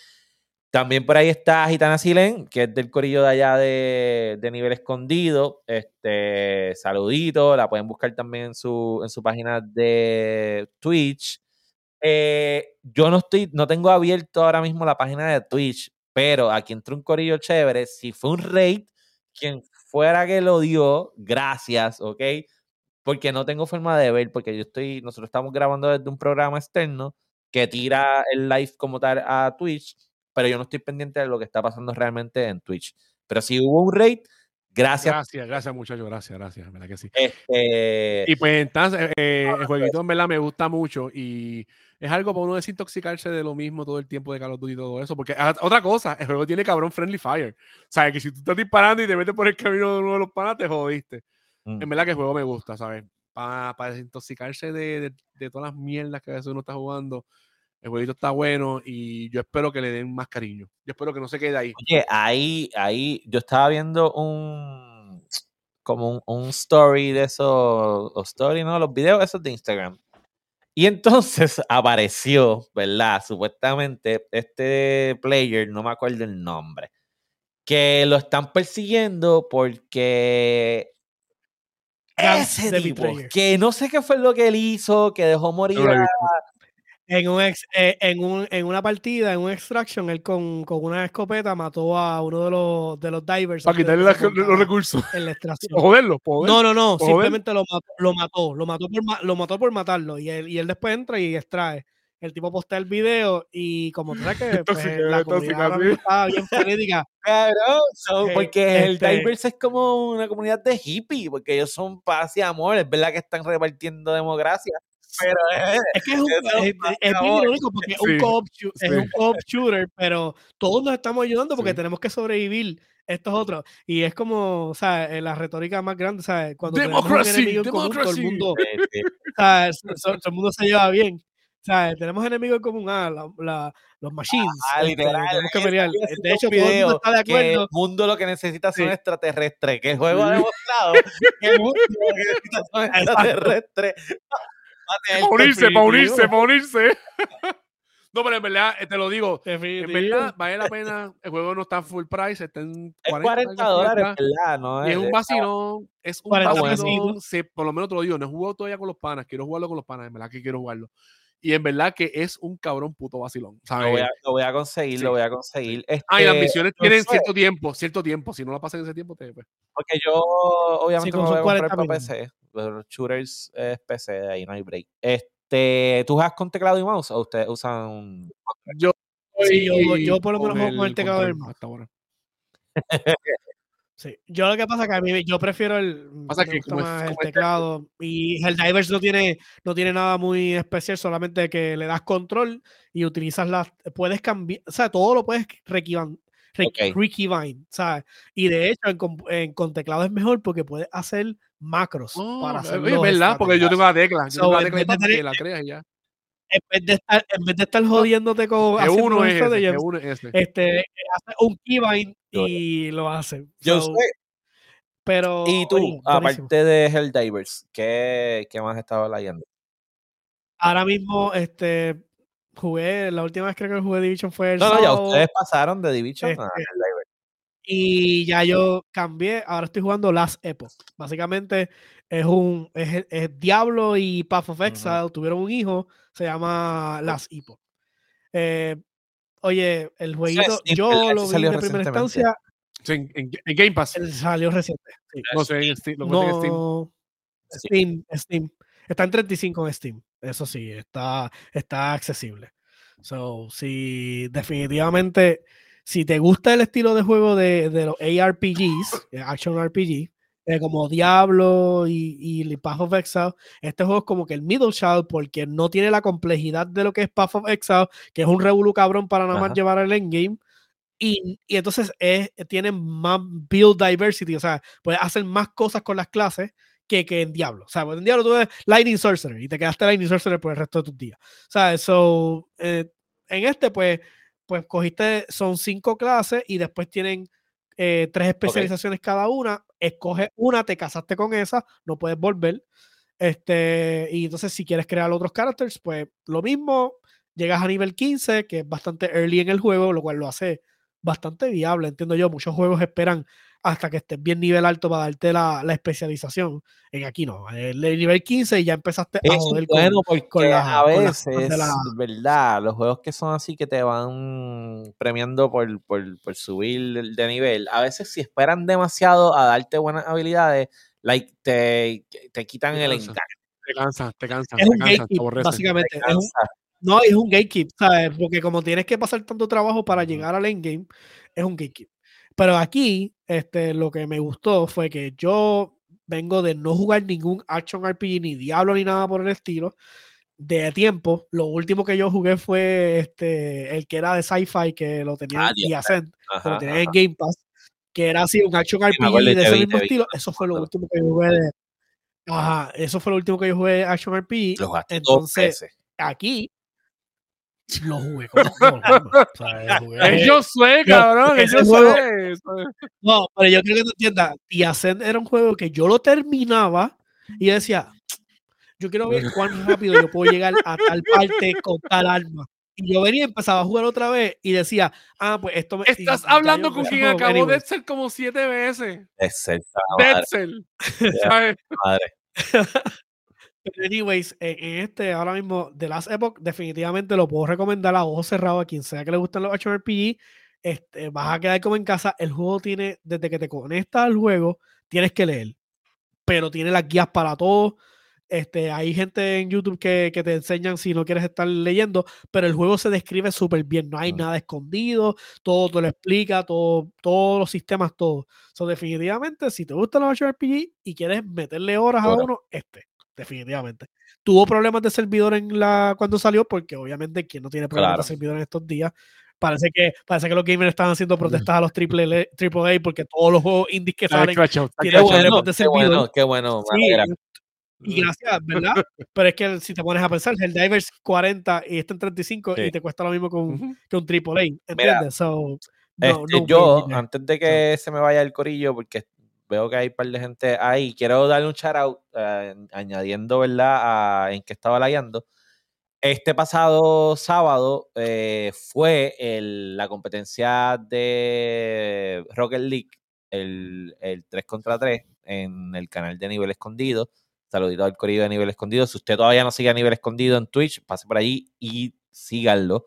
también por ahí está Gitana Silen, que es del corillo de allá de, nivel escondido. Este, saludito, la pueden buscar también en su, en su página de Twitch. Eh, yo no estoy, no tengo abierto ahora mismo la página de Twitch, pero aquí entró un corillo chévere. Si fue un raid, quien fuera que lo dio, gracias, ¿ok? Porque no tengo forma de ver, porque yo estoy, nosotros estamos grabando desde un programa externo que tira el live como tal a Twitch, pero yo no estoy pendiente de lo que está pasando realmente en Twitch. Pero si hubo un raid, gracias. Gracias, gracias, muchachos. Gracias, gracias. en ¿Verdad que sí? Este, Y pues entonces, eh, el jueguito en verdad me gusta mucho y es algo para uno desintoxicarse de lo mismo todo el tiempo de Call of Duty y todo eso. Porque ah, otra cosa, el juego tiene cabrón friendly fire. O sea, que si tú estás disparando y te metes por el camino de uno de los panas, te jodiste. mm, En verdad que el juego me gusta, ¿sabes? Para desintoxicarse de, de- todas las mierdas que a veces uno está jugando. El jueguito está bueno y yo espero que le den más cariño. Yo espero que no se quede ahí. Oye, ahí, ahí, yo estaba viendo un, como un, story de esos, o story, ¿no? Los videos esos de Instagram. Y entonces apareció, ¿verdad? Supuestamente este player, no me acuerdo el nombre, que lo están persiguiendo porque ese de tipo, que no sé qué fue lo que él hizo, que dejó morir a- visto. En, un ex- eh, en, un, en una partida, en un extraction, él con, con una escopeta mató a uno de los, de los divers. Para quitarle se los recursos. En la extracción. O joderlo, joder. No, no, no, joder. simplemente lo mató, lo mató, lo mató por, lo mató por matarlo y él, y él después entra y extrae. El tipo postea el video y como tú sabes que pues, Tóxica, la comunidad sí. está bien frenética, Cabrón, so- Eh, porque el este- Divers es como una comunidad de hippie, porque ellos son paz y amor, es verdad que están repartiendo democracia, pero es, es que es, un, es, es bien irónico porque Sí, un co-op shoo- es sí. un co-op shooter, pero todos nos estamos ayudando porque Sí. tenemos que sobrevivir estos otros. Y es como, o sea, eh, la retórica más grande, ¿sabes? Cuando tenemos un Democracy, enemigo en común, todo el democracy. mundo, todo el mundo se lleva bien. Sea, tenemos enemigos en común, ah, la- la- los machines. Ah, este, literal, tenemos que pelear. decir De hecho, todo el mundo está de que el acuerdo. mundo lo que necesita son Sí. extraterrestres, que el juego ha demostrado que el mundo lo que necesita son extraterrestres. para unirse, para unirse, para unirse. no, pero en verdad, eh, te lo digo. En verdad, vale la pena. El juego no está full price, está en Es 40, 40 algo así, dólares, ¿verdad? No, Y es un Eh, vacilón, es un 40 vacilón. sí, por lo menos te lo digo, no he jugado todavía con los panas, quiero jugarlo con los panas, en verdad que quiero jugarlo. Y en verdad que es un cabrón puto vacilón. Lo voy, ¿sabes? a, lo voy a conseguir, Sí. lo voy a conseguir. Ah, y las Este, misiones no tienen sé, cierto tiempo, cierto tiempo. Si no la pasan en ese tiempo, te. Pues. Porque yo, obviamente, como no voy a comprar 40 para. PC. Los shooters es PC, ahí no hay break. Este, ¿Tú juegas con teclado y mouse o ustedes usan Yo, Sí, yo- yo por lo menos juego con el teclado y el mouse. hasta ahora. Sí. Yo lo que pasa es que a mí yo prefiero el, Pasa me que como es- el como teclado y el Divers no tiene no tiene nada muy especial, solamente que le das control y utilizas las puedes cambiar, o sea, todo lo puedes requivan, re- Ok. requibind, ¿sabes? Y de hecho en, con- en- con teclado es mejor porque puedes hacer macros Oh, para hacer oye, es verdad, porque yo tengo la tecla. Yo So, tengo la tecla tener- la creas y ya. En vez de estar en vez de estar jodiéndote con haciendo uno es ese, que strategems, uno es ese. este hace un keybind Yo- y lo hace. Yo So, sé. pero Y tú, oye, aparte de Helldivers, ¿qué, ¿qué más estabas leyendo? Ahora mismo, este, jugué, la última vez creo que jugué Division fue el No, no, ya ustedes pasaron de Division a Este, Helldivers. Y ya yo cambié, ahora estoy jugando Last Epoch. Básicamente es un es, es Diablo y Path of. Exile tuvieron un hijo, se llama Last Epoch. Eh, oye, el jueguito, yo lo vi de primera instancia, Sí, en, en- en Game Pass. él salió reciente. sí. No sé, en Steam, lo en Steam. No, Sí. Steam, Steam. Está en 35 en Steam. Eso sí, está, está accesible. So, si definitivamente, si te gusta el estilo de juego de, de los ARPGs, eh, Action RPG, eh, como Diablo y, y Path of Exile, este juego es como que el middle child porque no tiene la complejidad de lo que es Path of Exile, que es un revolú cabrón para nada más Ajá. llevar el endgame. Y, y entonces es, tiene más build diversity, o sea, puedes hacer más cosas con las clases que, que en Diablo. O sea, pues en Diablo tú eres Lightning Sorcerer y te quedaste Lightning Sorcerer por el resto de tus días. O sea, so, eh, en este, pues, pues cogiste, son cinco clases y después tienen eh, tres especializaciones cada una. Escoge una, te casaste con esa, no puedes volver. Este, y entonces, si quieres crear otros characters, pues lo mismo. Llegas a nivel 15, que es bastante early en el juego, lo cual lo hace bastante viable, entiendo yo. Muchos juegos esperan hasta que estés bien nivel alto para darte la, la especialización. En aquí no, el nivel 15 y ya empezaste a joder bueno porque con las- a con las cosas veces, de la- ¿verdad? Los juegos que son así que te van premiando por, por, por subir de nivel, a veces si esperan demasiado a darte buenas habilidades, like, te, te quitan Te el engaño. Te cansa, te cansa, es te un cansa, te básicamente. te Es un- cansa. No, es un gatekeep, ¿sabes? Porque como tienes que pasar tanto trabajo para llegar al endgame, es un gatekeep. Pero aquí, este, lo que me gustó fue que yo vengo de no jugar ningún action RPG, ni Diablo, ni nada por el estilo, de tiempo. Lo último que yo jugué fue este, el que era de sci-fi, que lo tenía Ah, en Ascent, Ajá, lo tenía en ajá. Game Pass, que era así un action me RPG de ese vi, mismo vi. estilo. Eso fue lo último que yo jugué de. Ajá, eso fue lo último que yo jugué de action RPG. Los Entonces, aquí lo jugué como todo. O sea, jugué- Yo sé, Yo- cabrón, yo juego- sé. No, pero yo creo que tú entiendas. Y Ascent era un juego que yo lo terminaba y yo decía, yo quiero ver cuán rápido yo puedo llegar a tal parte con tal arma. Y yo venía y empezaba a jugar otra vez y decía, ah, pues esto me. Estás ya hablando yo con quien acabó Anyways, Dead Cell como siete veces. Es el Dead madre, Cell. Ya. ¿sabes? madre. Pero anyways, en, en este, ahora mismo, The Last Epoch, definitivamente lo puedo recomendar a ojos cerrados a quien sea que le gusten los action RPG. Este, vas a quedar como en casa. El juego tiene, desde que te conectas al juego, tienes que leer. Pero tiene las guías para todo. Este, hay gente en YouTube que, que te enseñan si no quieres estar leyendo, pero el juego se describe súper bien. No hay nada escondido, todo te lo explica, todo, todos los sistemas, todo. So, definitivamente, si te gustan los action RPG y quieres meterle horas a uno, este definitivamente. Tuvo problemas de servidor en la cuando salió, porque obviamente quien no tiene problemas Claro. de servidor en estos días. Parece que, parece que los gamers están haciendo protestas a los triple, triple A porque todos los juegos indies que salen crachado, está tiene Qué crachado. bueno, bueno, de qué servidor. bueno, qué bueno. Sí, y gracias, ¿verdad? Pero es que si te pones a pensar, el Divers 40 y este en 35 Sí. y te cuesta lo mismo que un, que un triple A, ¿entiendes? So, no, Este, no yo, nene. antes de que se me vaya el corillo, porque veo que hay un par de gente ahí, quiero darle un shout out, eh, añadiendo, ¿verdad?, en que estaba layando. Este pasado sábado eh, fue la competencia de Rocket League, el, el 3 contra 3, en el canal de Nivel Escondido. Saludito al corillo de Nivel Escondido. Si usted todavía no sigue a Nivel Escondido en Twitch, pase por allí y síganlo.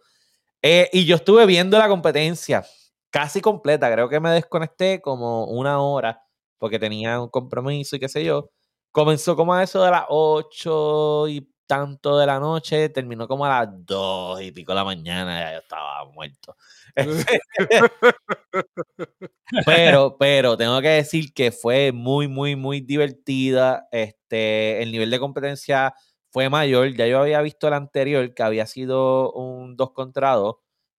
Eh, y yo estuve viendo la competencia casi completa. Creo que me desconecté como una hora porque tenía un compromiso y qué sé yo. Comenzó como a eso de las 8 y tanto de la noche, terminó como a las 2 y pico de la mañana, ya yo estaba muerto. pero, pero tengo que decir que fue muy, muy, muy divertida. Este, el nivel de competencia fue mayor. Ya yo había visto el anterior, que había sido un 2 contra 2.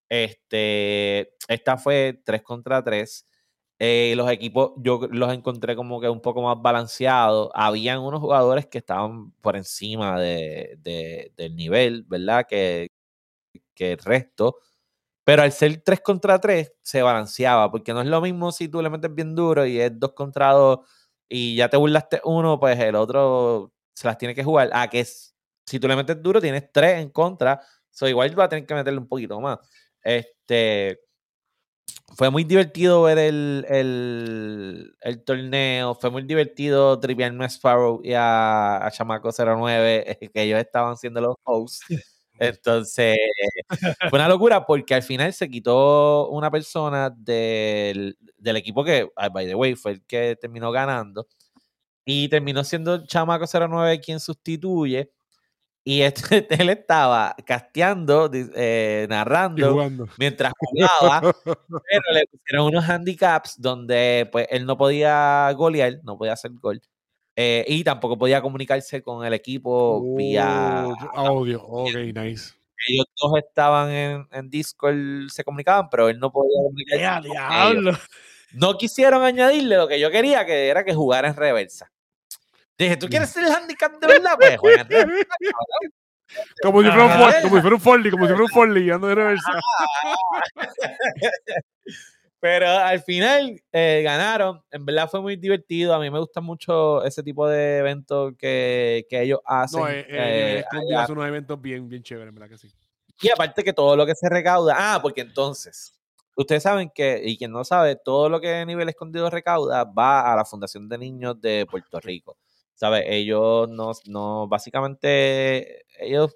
Este, esta fue 3 contra 3. Eh, los equipos yo los encontré como que un poco más balanceados. Habían unos jugadores que estaban por encima de, de- del nivel, ¿verdad? Que, que el resto. Pero al ser 3 contra 3 se balanceaba, porque no es lo mismo si tú le metes bien duro y es 2 contra 2 y ya te burlaste uno, pues el otro se las tiene que jugar. A que si tú le metes duro tienes 3 en contra, so igual va a tener que meterle un poquito más. Este, fue muy divertido ver el, el, torneo. Fue muy divertido tripearme a Sparrow y a, a Chamaco 09, eh, que ellos estaban siendo los hosts. Entonces, fue una locura porque al final se quitó una persona del, del equipo que, ah, by the way, fue el que terminó ganando. Y terminó siendo Chamaco 09 quien sustituye. Y este, él estaba casteando, eh, narrando, mientras jugaba, pero le pusieron unos handicaps donde pues él no podía golear, no podía hacer gol. eh, y tampoco podía comunicarse con el equipo vía Oh, audio. Ok, nice. ellos dos estaban en, en Discord, se comunicaban, pero él no podía comunicarse. No quisieron añadirle lo que yo quería, que era que jugara en reversa. Dije, ¿tú quieres ser el handicap de verdad? Pues en cabrón. Como si fuera un. Forley, como si fuera un Forley, como si fuera un Forley, ando de reversa. Pero al final eh, ganaron. En verdad fue muy divertido. A mí me gusta mucho ese tipo de eventos que, que ellos hacen. No, eh, eh, eh, unos eventos bien, bien chéveres, ¿verdad que sí? Y aparte que todo lo que se recauda. Ah, porque entonces, ustedes saben que, y quien no sabe, todo lo que Nivel Escondido recauda va a la Fundación de Niños de Puerto Rico. ¿Sabes? Ellos no, no, básicamente, ellos,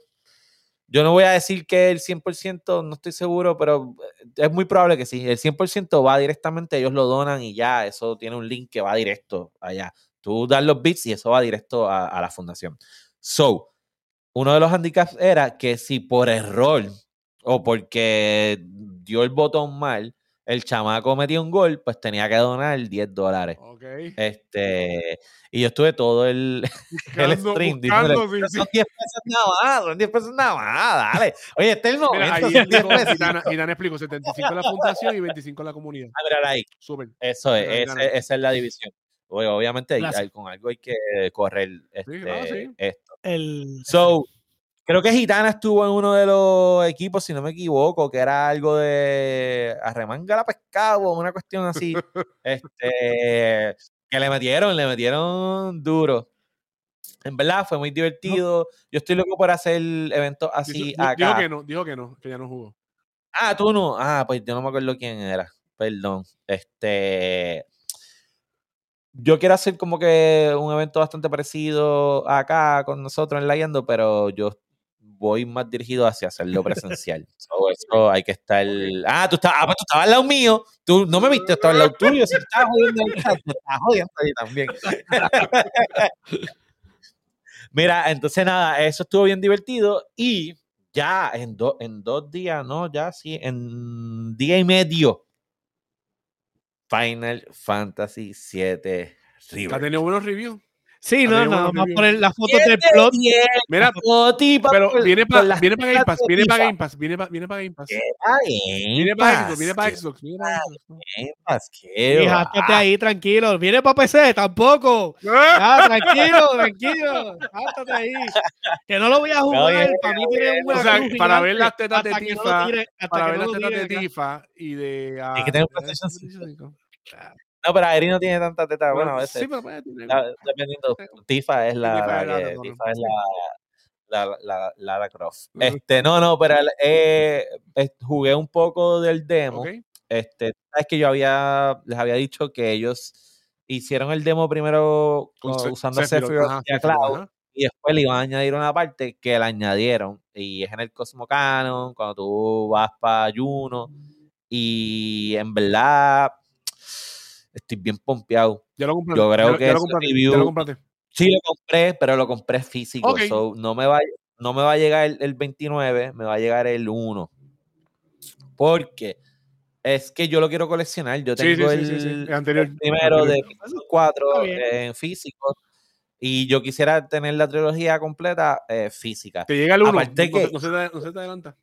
yo no voy a decir que el 100%, no estoy seguro, pero es muy probable que sí. El 100% va directamente, ellos lo donan y ya, eso tiene un link que va directo allá. Tú das los bits y eso va directo a, a la fundación. So, uno de los handicaps era que si por error o porque dio el botón mal, el chamaco metió un gol, pues tenía que donar 10 dólares. Ok. Este, y yo estuve todo el, el Buscando- stream buscando, diciéndole, sí, "Pero sí. son 10 pesos nada más, son 10 pesos nada más, dale. Oye, este es el Mira, momento, ahí son 10 explicó, pesos. Gitana, Gitana explicó 75 en la fundación y 25 en la comunidad. Ah, mira, ahí. Súper. Eso es, Ahí ese- esa es la división. Oye, obviamente hay- con algo hay que correr este, claro, sí. esto. El, So, creo que Gitana estuvo en uno de los equipos, si no me equivoco, que era algo de arremanga la pescado, una cuestión así. este, que le metieron, le metieron duro. En verdad, fue muy divertido. Yo estoy loco por hacer eventos así Dijo, acá. dijo que no, dijo que no, que ya no jugó. Ah, tú no. Ah, pues yo no me acuerdo quién era. Perdón. Este. Yo quiero hacer como que un evento bastante parecido acá con nosotros en Layando, pero yo voy más dirigido hacia hacerlo presencial. So, eso hay que estar. Ah, tú estabas, ah, pues tú estabas al lado mío. Tú no me viste, estaba al lado tuyo. Si estabas jodiendo ahí también. Mira, entonces nada, eso estuvo bien divertido y ya en, do- en dos días, no, ya sí, en día y medio, Final Fantasy VII ¿Ha River. tenido buenos reviews? Sí, Ah, no, no, buenos vamos a reviews. poner las fotos del plot. Mira, pero por- viene por para viene para Game Pass, viene para. Game Pass, viene para viene para Game Pass. Ah, Game Viene para Pass, Xbox, viene para Xbox, viene para Xbox. Game Pass, qué Fíjate ahí, tranquilo. Viene para PC, tampoco. Ya, tranquilo, tranquilo. Jáltate ahí. Que no lo voy a jugar. para mí tiene una O sea, para ver las tetas de Tifa, Para que ver las tetas de. Tifa y de. ah, que de PlayStation PlayStation 5. No, pero Aeri no tiene tanta teta. Bueno, a veces. Sí, pero puede tener. La- dependiendo. Tifa es la, Tifa la es la que- de Ronald. Tifa es la, la, la, Lara Croft. Este, no, no, pero eh, jugué un poco del demo. Ok. Este, sabes que yo había, les había dicho que ellos hicieron el demo primero Con con- Se- usando Sephiroth, y a Cloud, ajá. y después le iban a añadir una parte que la añadieron y es en el Cosmo Canon, cuando tú vas para Juno y en verdad estoy bien pompeado. Ya lo compraste. Yo creo que lo compraste, review- lo compraste. Sí, lo compré, pero lo compré físico. Ok. so, no, me va, no me va a llegar el, el 29, me va a llegar el 1. Porque es que yo lo quiero coleccionar. Yo tengo sí, el, sí, sí, sí, el anterior, el primero el de anterior. 4 Está bien. en físico. Y yo quisiera tener la trilogía completa eh, física. Te llega el 1. Aparte no, que- no se te, no se te adelanta.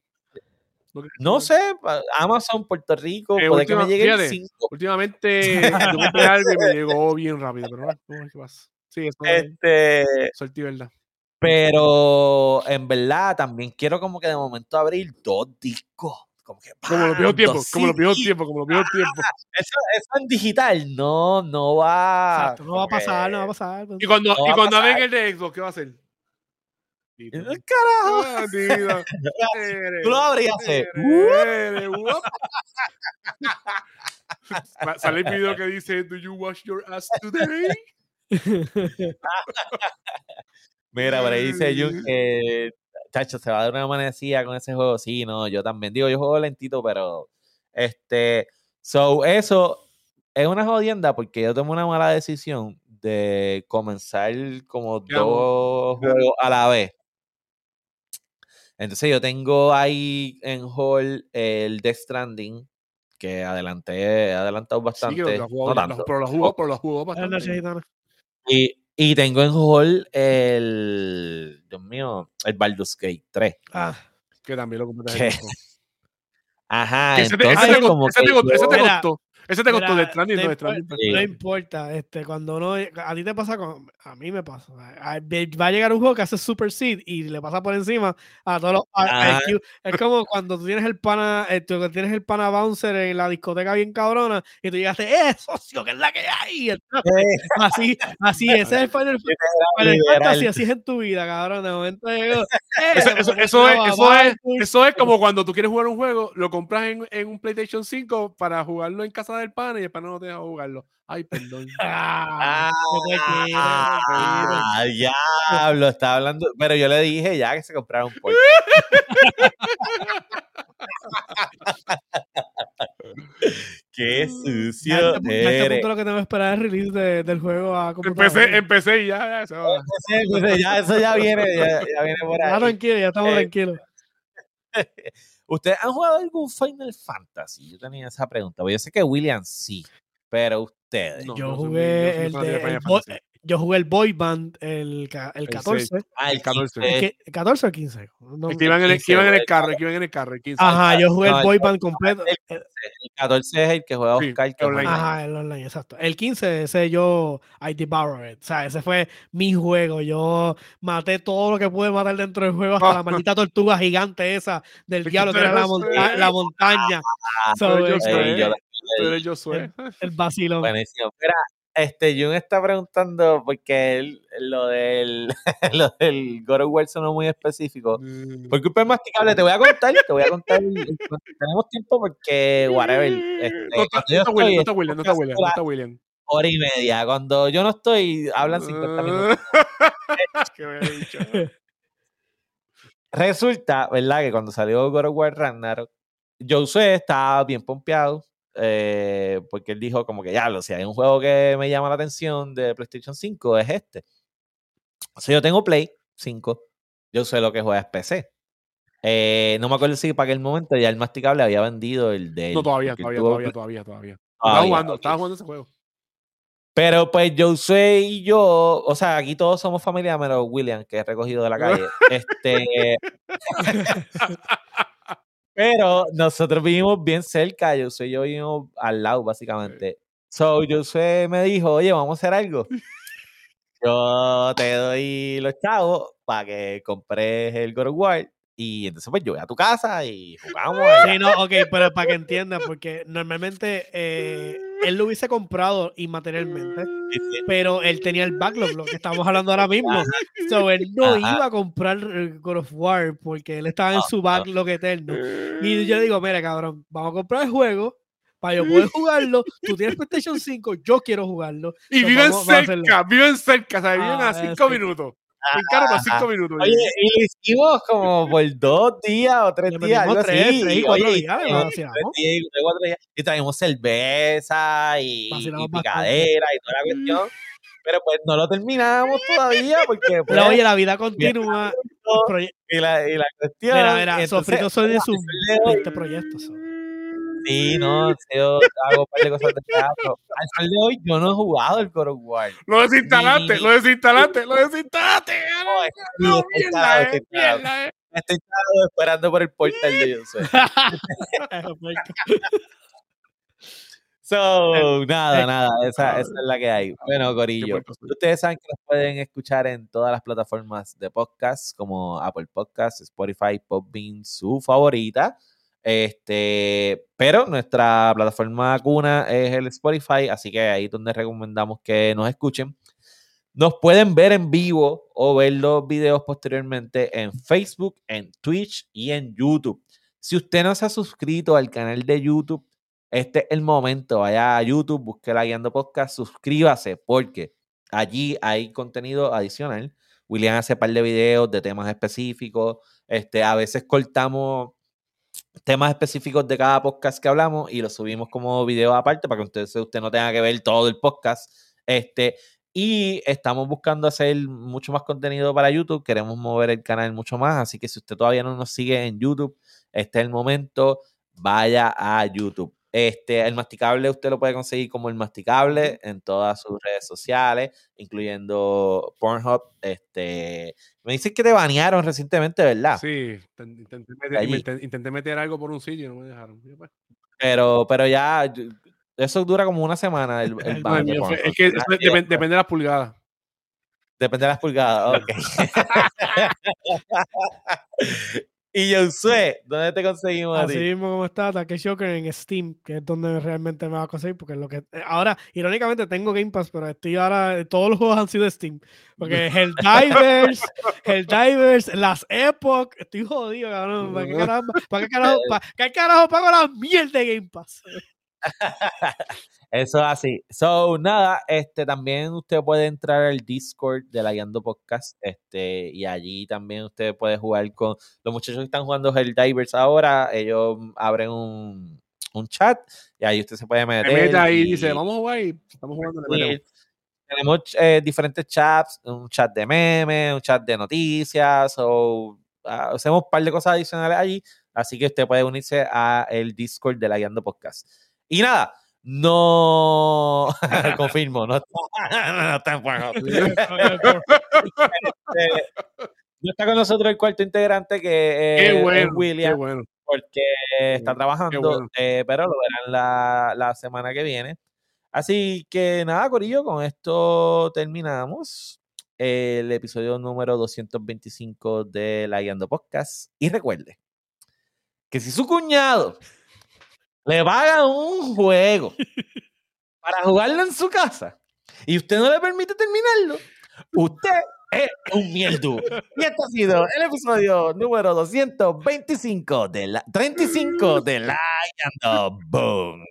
No, sé, Amazon, Puerto Rico, Eh, puede que me última- llegue el fíjate, 5. Últimamente compré algo y me llegó bien rápido, pero no, ¿qué pasa? Sí, eso es Este, suerte y verdad. pero en verdad también quiero como que de momento abrir dos discos. Como que Como viejos tiempos, dos como los viejos CDs. tiempos, como los viejos tiempos. Eso, eso en digital no, no va. Exacto, no va a pasar, no va a pasar. Y cuando, No y cuando pasar. abren el de Xbox, ¿qué va a hacer? Listo. Carajo, Ah, tú lo abrías. Sale el video que dice, ¿Do you wash your ass today? Mira, por ahí dice Jun que, chacho, se va a dar una amanecida con ese juego. Sí, no, yo también. Digo, yo juego lentito, pero, este, so, eso es una jodienda porque yo tomé una mala decisión de comenzar como dos juegos a la vez. Entonces yo tengo ahí en Hall el Death Stranding, que adelanté, he adelantado bastante. que lo jugó, no tanto. pero lo jugó, pero lo jugó Buenas bastante. Y, y tengo en Hall el, Dios mío, el Baldur's Gate 3. Ah, Que también lo compré. Ajá, Que ese te, entonces ese te como ese que te costó, ese te yo- costó. Ese te costó mira, de Stranding, no de Stranding. No importa, este, cuando uno, a ti te pasa, con, a mí me pasa. a- a- Va a llegar un juego que hace Super Seed y le pasa por encima a todos los a-. Es como cuando tú tienes el pana, eh, tú tienes el pana bouncer en la discoteca bien cabrona y tú llegaste, ¡eh, socio, que es la que hay! Entraste. Así, así, ese es el Final. Fantasy, así es en tu vida, cabrón. De momento llegó, ¡eh! Eso, es, eso, es, eso es como cuando tú quieres jugar un juego, lo compras en, en un PlayStation 5 para jugarlo en casa del pana y el pana no te deja jugarlo. Ay, perdón. Ah. Ah, diablo, está hablando. Pero yo le dije ya que se comprara un Porsche. Qué sucio Ya este este punto lo que tengo que esperar es el release de- del juego a. Empecé, empecé y ya, ya, se va. Ya, eso ya viene, ya, ya viene por Ya ahí. tranquilo, ya estamos Eh, tranquilos. ¿Ustedes han jugado algún Final Fantasy? Yo tenía esa pregunta. Yo sé que William sí, pero ustedes. No, yo jugué el de el. Yo jugué el Boy Band el, el El 14. Ah, el el 14. 15. ¿Qué- ¿14 o 15? No, El que iban en el, que iban en el 15, carro, el que iban en el carro, el 15. Ajá, yo jugué No, el el Boy Band completo. el- Eh, El 14 es el que juega Sí, Oscar. que online. Ajá, el online, exacto. El 15, ese yo, I devoured it. O sea, ese fue mi juego. Yo maté todo lo que pude matar dentro del juego, hasta la maldita tortuga gigante esa del diablo, que era la, monta- la montaña. Ah, So, yo eh, soy- Ey, yo- Josué. el vacilón. Buenísimo. Mira, este, Jun está preguntando porque él, lo del lo del God of War sonó muy específico. Mm. Por culpa del masticable, te voy a contar, te voy a contar. Tenemos tiempo porque, whatever. Este, No está- no William, no está William, no está William, no está William. hora y media. Cuando yo no estoy, hablan 50 minutos. ¿Qué me dicho? Resulta, ¿verdad? Que cuando salió God of War Ragnarok, Josué estaba bien pompeado. Eh, porque él dijo como que ya, lo si hay un juego que me llama la atención de PlayStation 5 es este. O sea, yo tengo Play 5. Yo sé lo que juega es PC. Eh, no me acuerdo si para aquel momento ya el masticable había vendido el de él, No, todavía, todavía, tuvo todavía, Play- todavía, todavía. Estaba todavía, jugando, estaba jugando ese juego. Pero pues Josué y yo, o sea, aquí todos somos familia, menos William, que he recogido de la calle. este. Pero nosotros vivimos bien cerca, Josué y yo vivimos al lado, básicamente. So, Josué me dijo, oye, vamos a hacer algo. Yo te doy los chavos para que compres el God of War. Y entonces, pues yo voy a tu casa y jugamos. allá. Sí, no, ok, pero para que entiendan, porque normalmente eh, él lo hubiese comprado inmaterialmente, pero él tenía el backlog, lo que estamos hablando ahora mismo. So, él no Ajá. iba a comprar eh, God of War porque él estaba en No, su no. backlog eterno. Y yo le digo, mira, cabrón, vamos a comprar el juego para yo poder jugarlo. Tú tienes PlayStation 5, yo quiero jugarlo. Y viven cerca, viven cerca, o sea, viven Ah, a eh, cinco sí. minutos. Cinco minutos. Oye, y lo hicimos como por dos días o tres días, algo metimos tres, así. tres y cuatro Oye, días, y- lo tres vacilamos. días y tres, cuatro días. Y traímos cerveza y, picadera y toda la cuestión. Pero pues no lo terminamos todavía porque pues, Pero oye, la vida continúa. y, la, y la cuestión. Mira, mira, Sofrito son de hoy- 20 proyectos. son. Sí, no, yo hago un par de cosas de teatro. Al sol de hoy yo no he jugado el God of War. Lo desinstalaste, Ni- lo desinstalaste, lo desinstalaste. No, es- No, estoy mierda, instalado, eh, estoy mierda, eh. Estoy esperando por el portal de Josué. So, nada, eh, nada, esa, esa es la que hay. Bueno, Corillo, ustedes saben que nos pueden escuchar en todas las plataformas de podcast, como Apple Podcasts, Spotify, Podbean, su favorita. Este, pero nuestra plataforma cuna es el Spotify, así que ahí es donde recomendamos que nos escuchen. Nos pueden ver en vivo o ver los videos posteriormente en Facebook, en Twitch y en YouTube. Si usted no se ha suscrito al canal de YouTube, este es el momento. Vaya a YouTube, busque la Guiando Podcast, suscríbase, porque allí hay contenido adicional. William hace un par de videos de temas específicos. Este, a veces cortamos temas específicos de cada podcast que hablamos y los subimos como video aparte para que usted, usted no tenga que ver todo el podcast. Este, y estamos buscando hacer mucho más contenido para YouTube. Queremos mover el canal mucho más. Así que si usted todavía no nos sigue en YouTube, este es el momento. Vaya a YouTube. Este, el masticable usted lo puede conseguir como el masticable en todas sus redes sociales, incluyendo Pornhub. Este, me dicen que te banearon recientemente, ¿verdad? Sí, ten- intenté meter, intenté meter algo por un sitio y no me dejaron. Pues, Pero, pero ya, eso dura como una semana el, el de es que eso Ah, y depen- depende de las pulgadas. Depende de las pulgadas, ok. y Josué, ¿dónde te conseguimos a Así ti? mismo como está Takeshi Shocker en Steam, que es donde realmente me va a conseguir, porque es lo que eh, ahora, irónicamente, tengo Game Pass, pero estoy ahora, todos los juegos han sido Steam. Porque Helldivers, Helldivers, las Epoch, estoy jodido, cabrón. ¿Para qué carajo, para qué carajo, para qué carajo pago la mierda de Game Pass? Eso es así. So, nada, este también usted puede entrar al Discord de la Guiando Podcast, este, y allí también usted puede jugar con los muchachos que están jugando Helldivers ahora, ellos abren un, un chat y ahí usted se puede Me meter. mete ahí y dice, vamos a jugar y estamos jugando. y tenemos eh, diferentes chats, un chat de memes, un chat de noticias, o ah, hacemos un par de cosas adicionales allí, así que usted puede unirse a el Discord de la Guiando Podcast. Y nada, no confirmo, no está, no está en Pornhub. Eh, no está con nosotros el cuarto integrante que Qué es, es bueno, qué William bueno. porque está trabajando, bueno. eh, pero lo verán la, la semana que viene. Así que nada, Corillo, con esto terminamos el episodio número 225 de La Guiando Podcast. Y recuerde que si su cuñado le paga un juego para jugarlo en su casa y usted no le permite terminarlo, usted es un mierdu. Y este ha sido el episodio número 225 de la 35 de La Boom.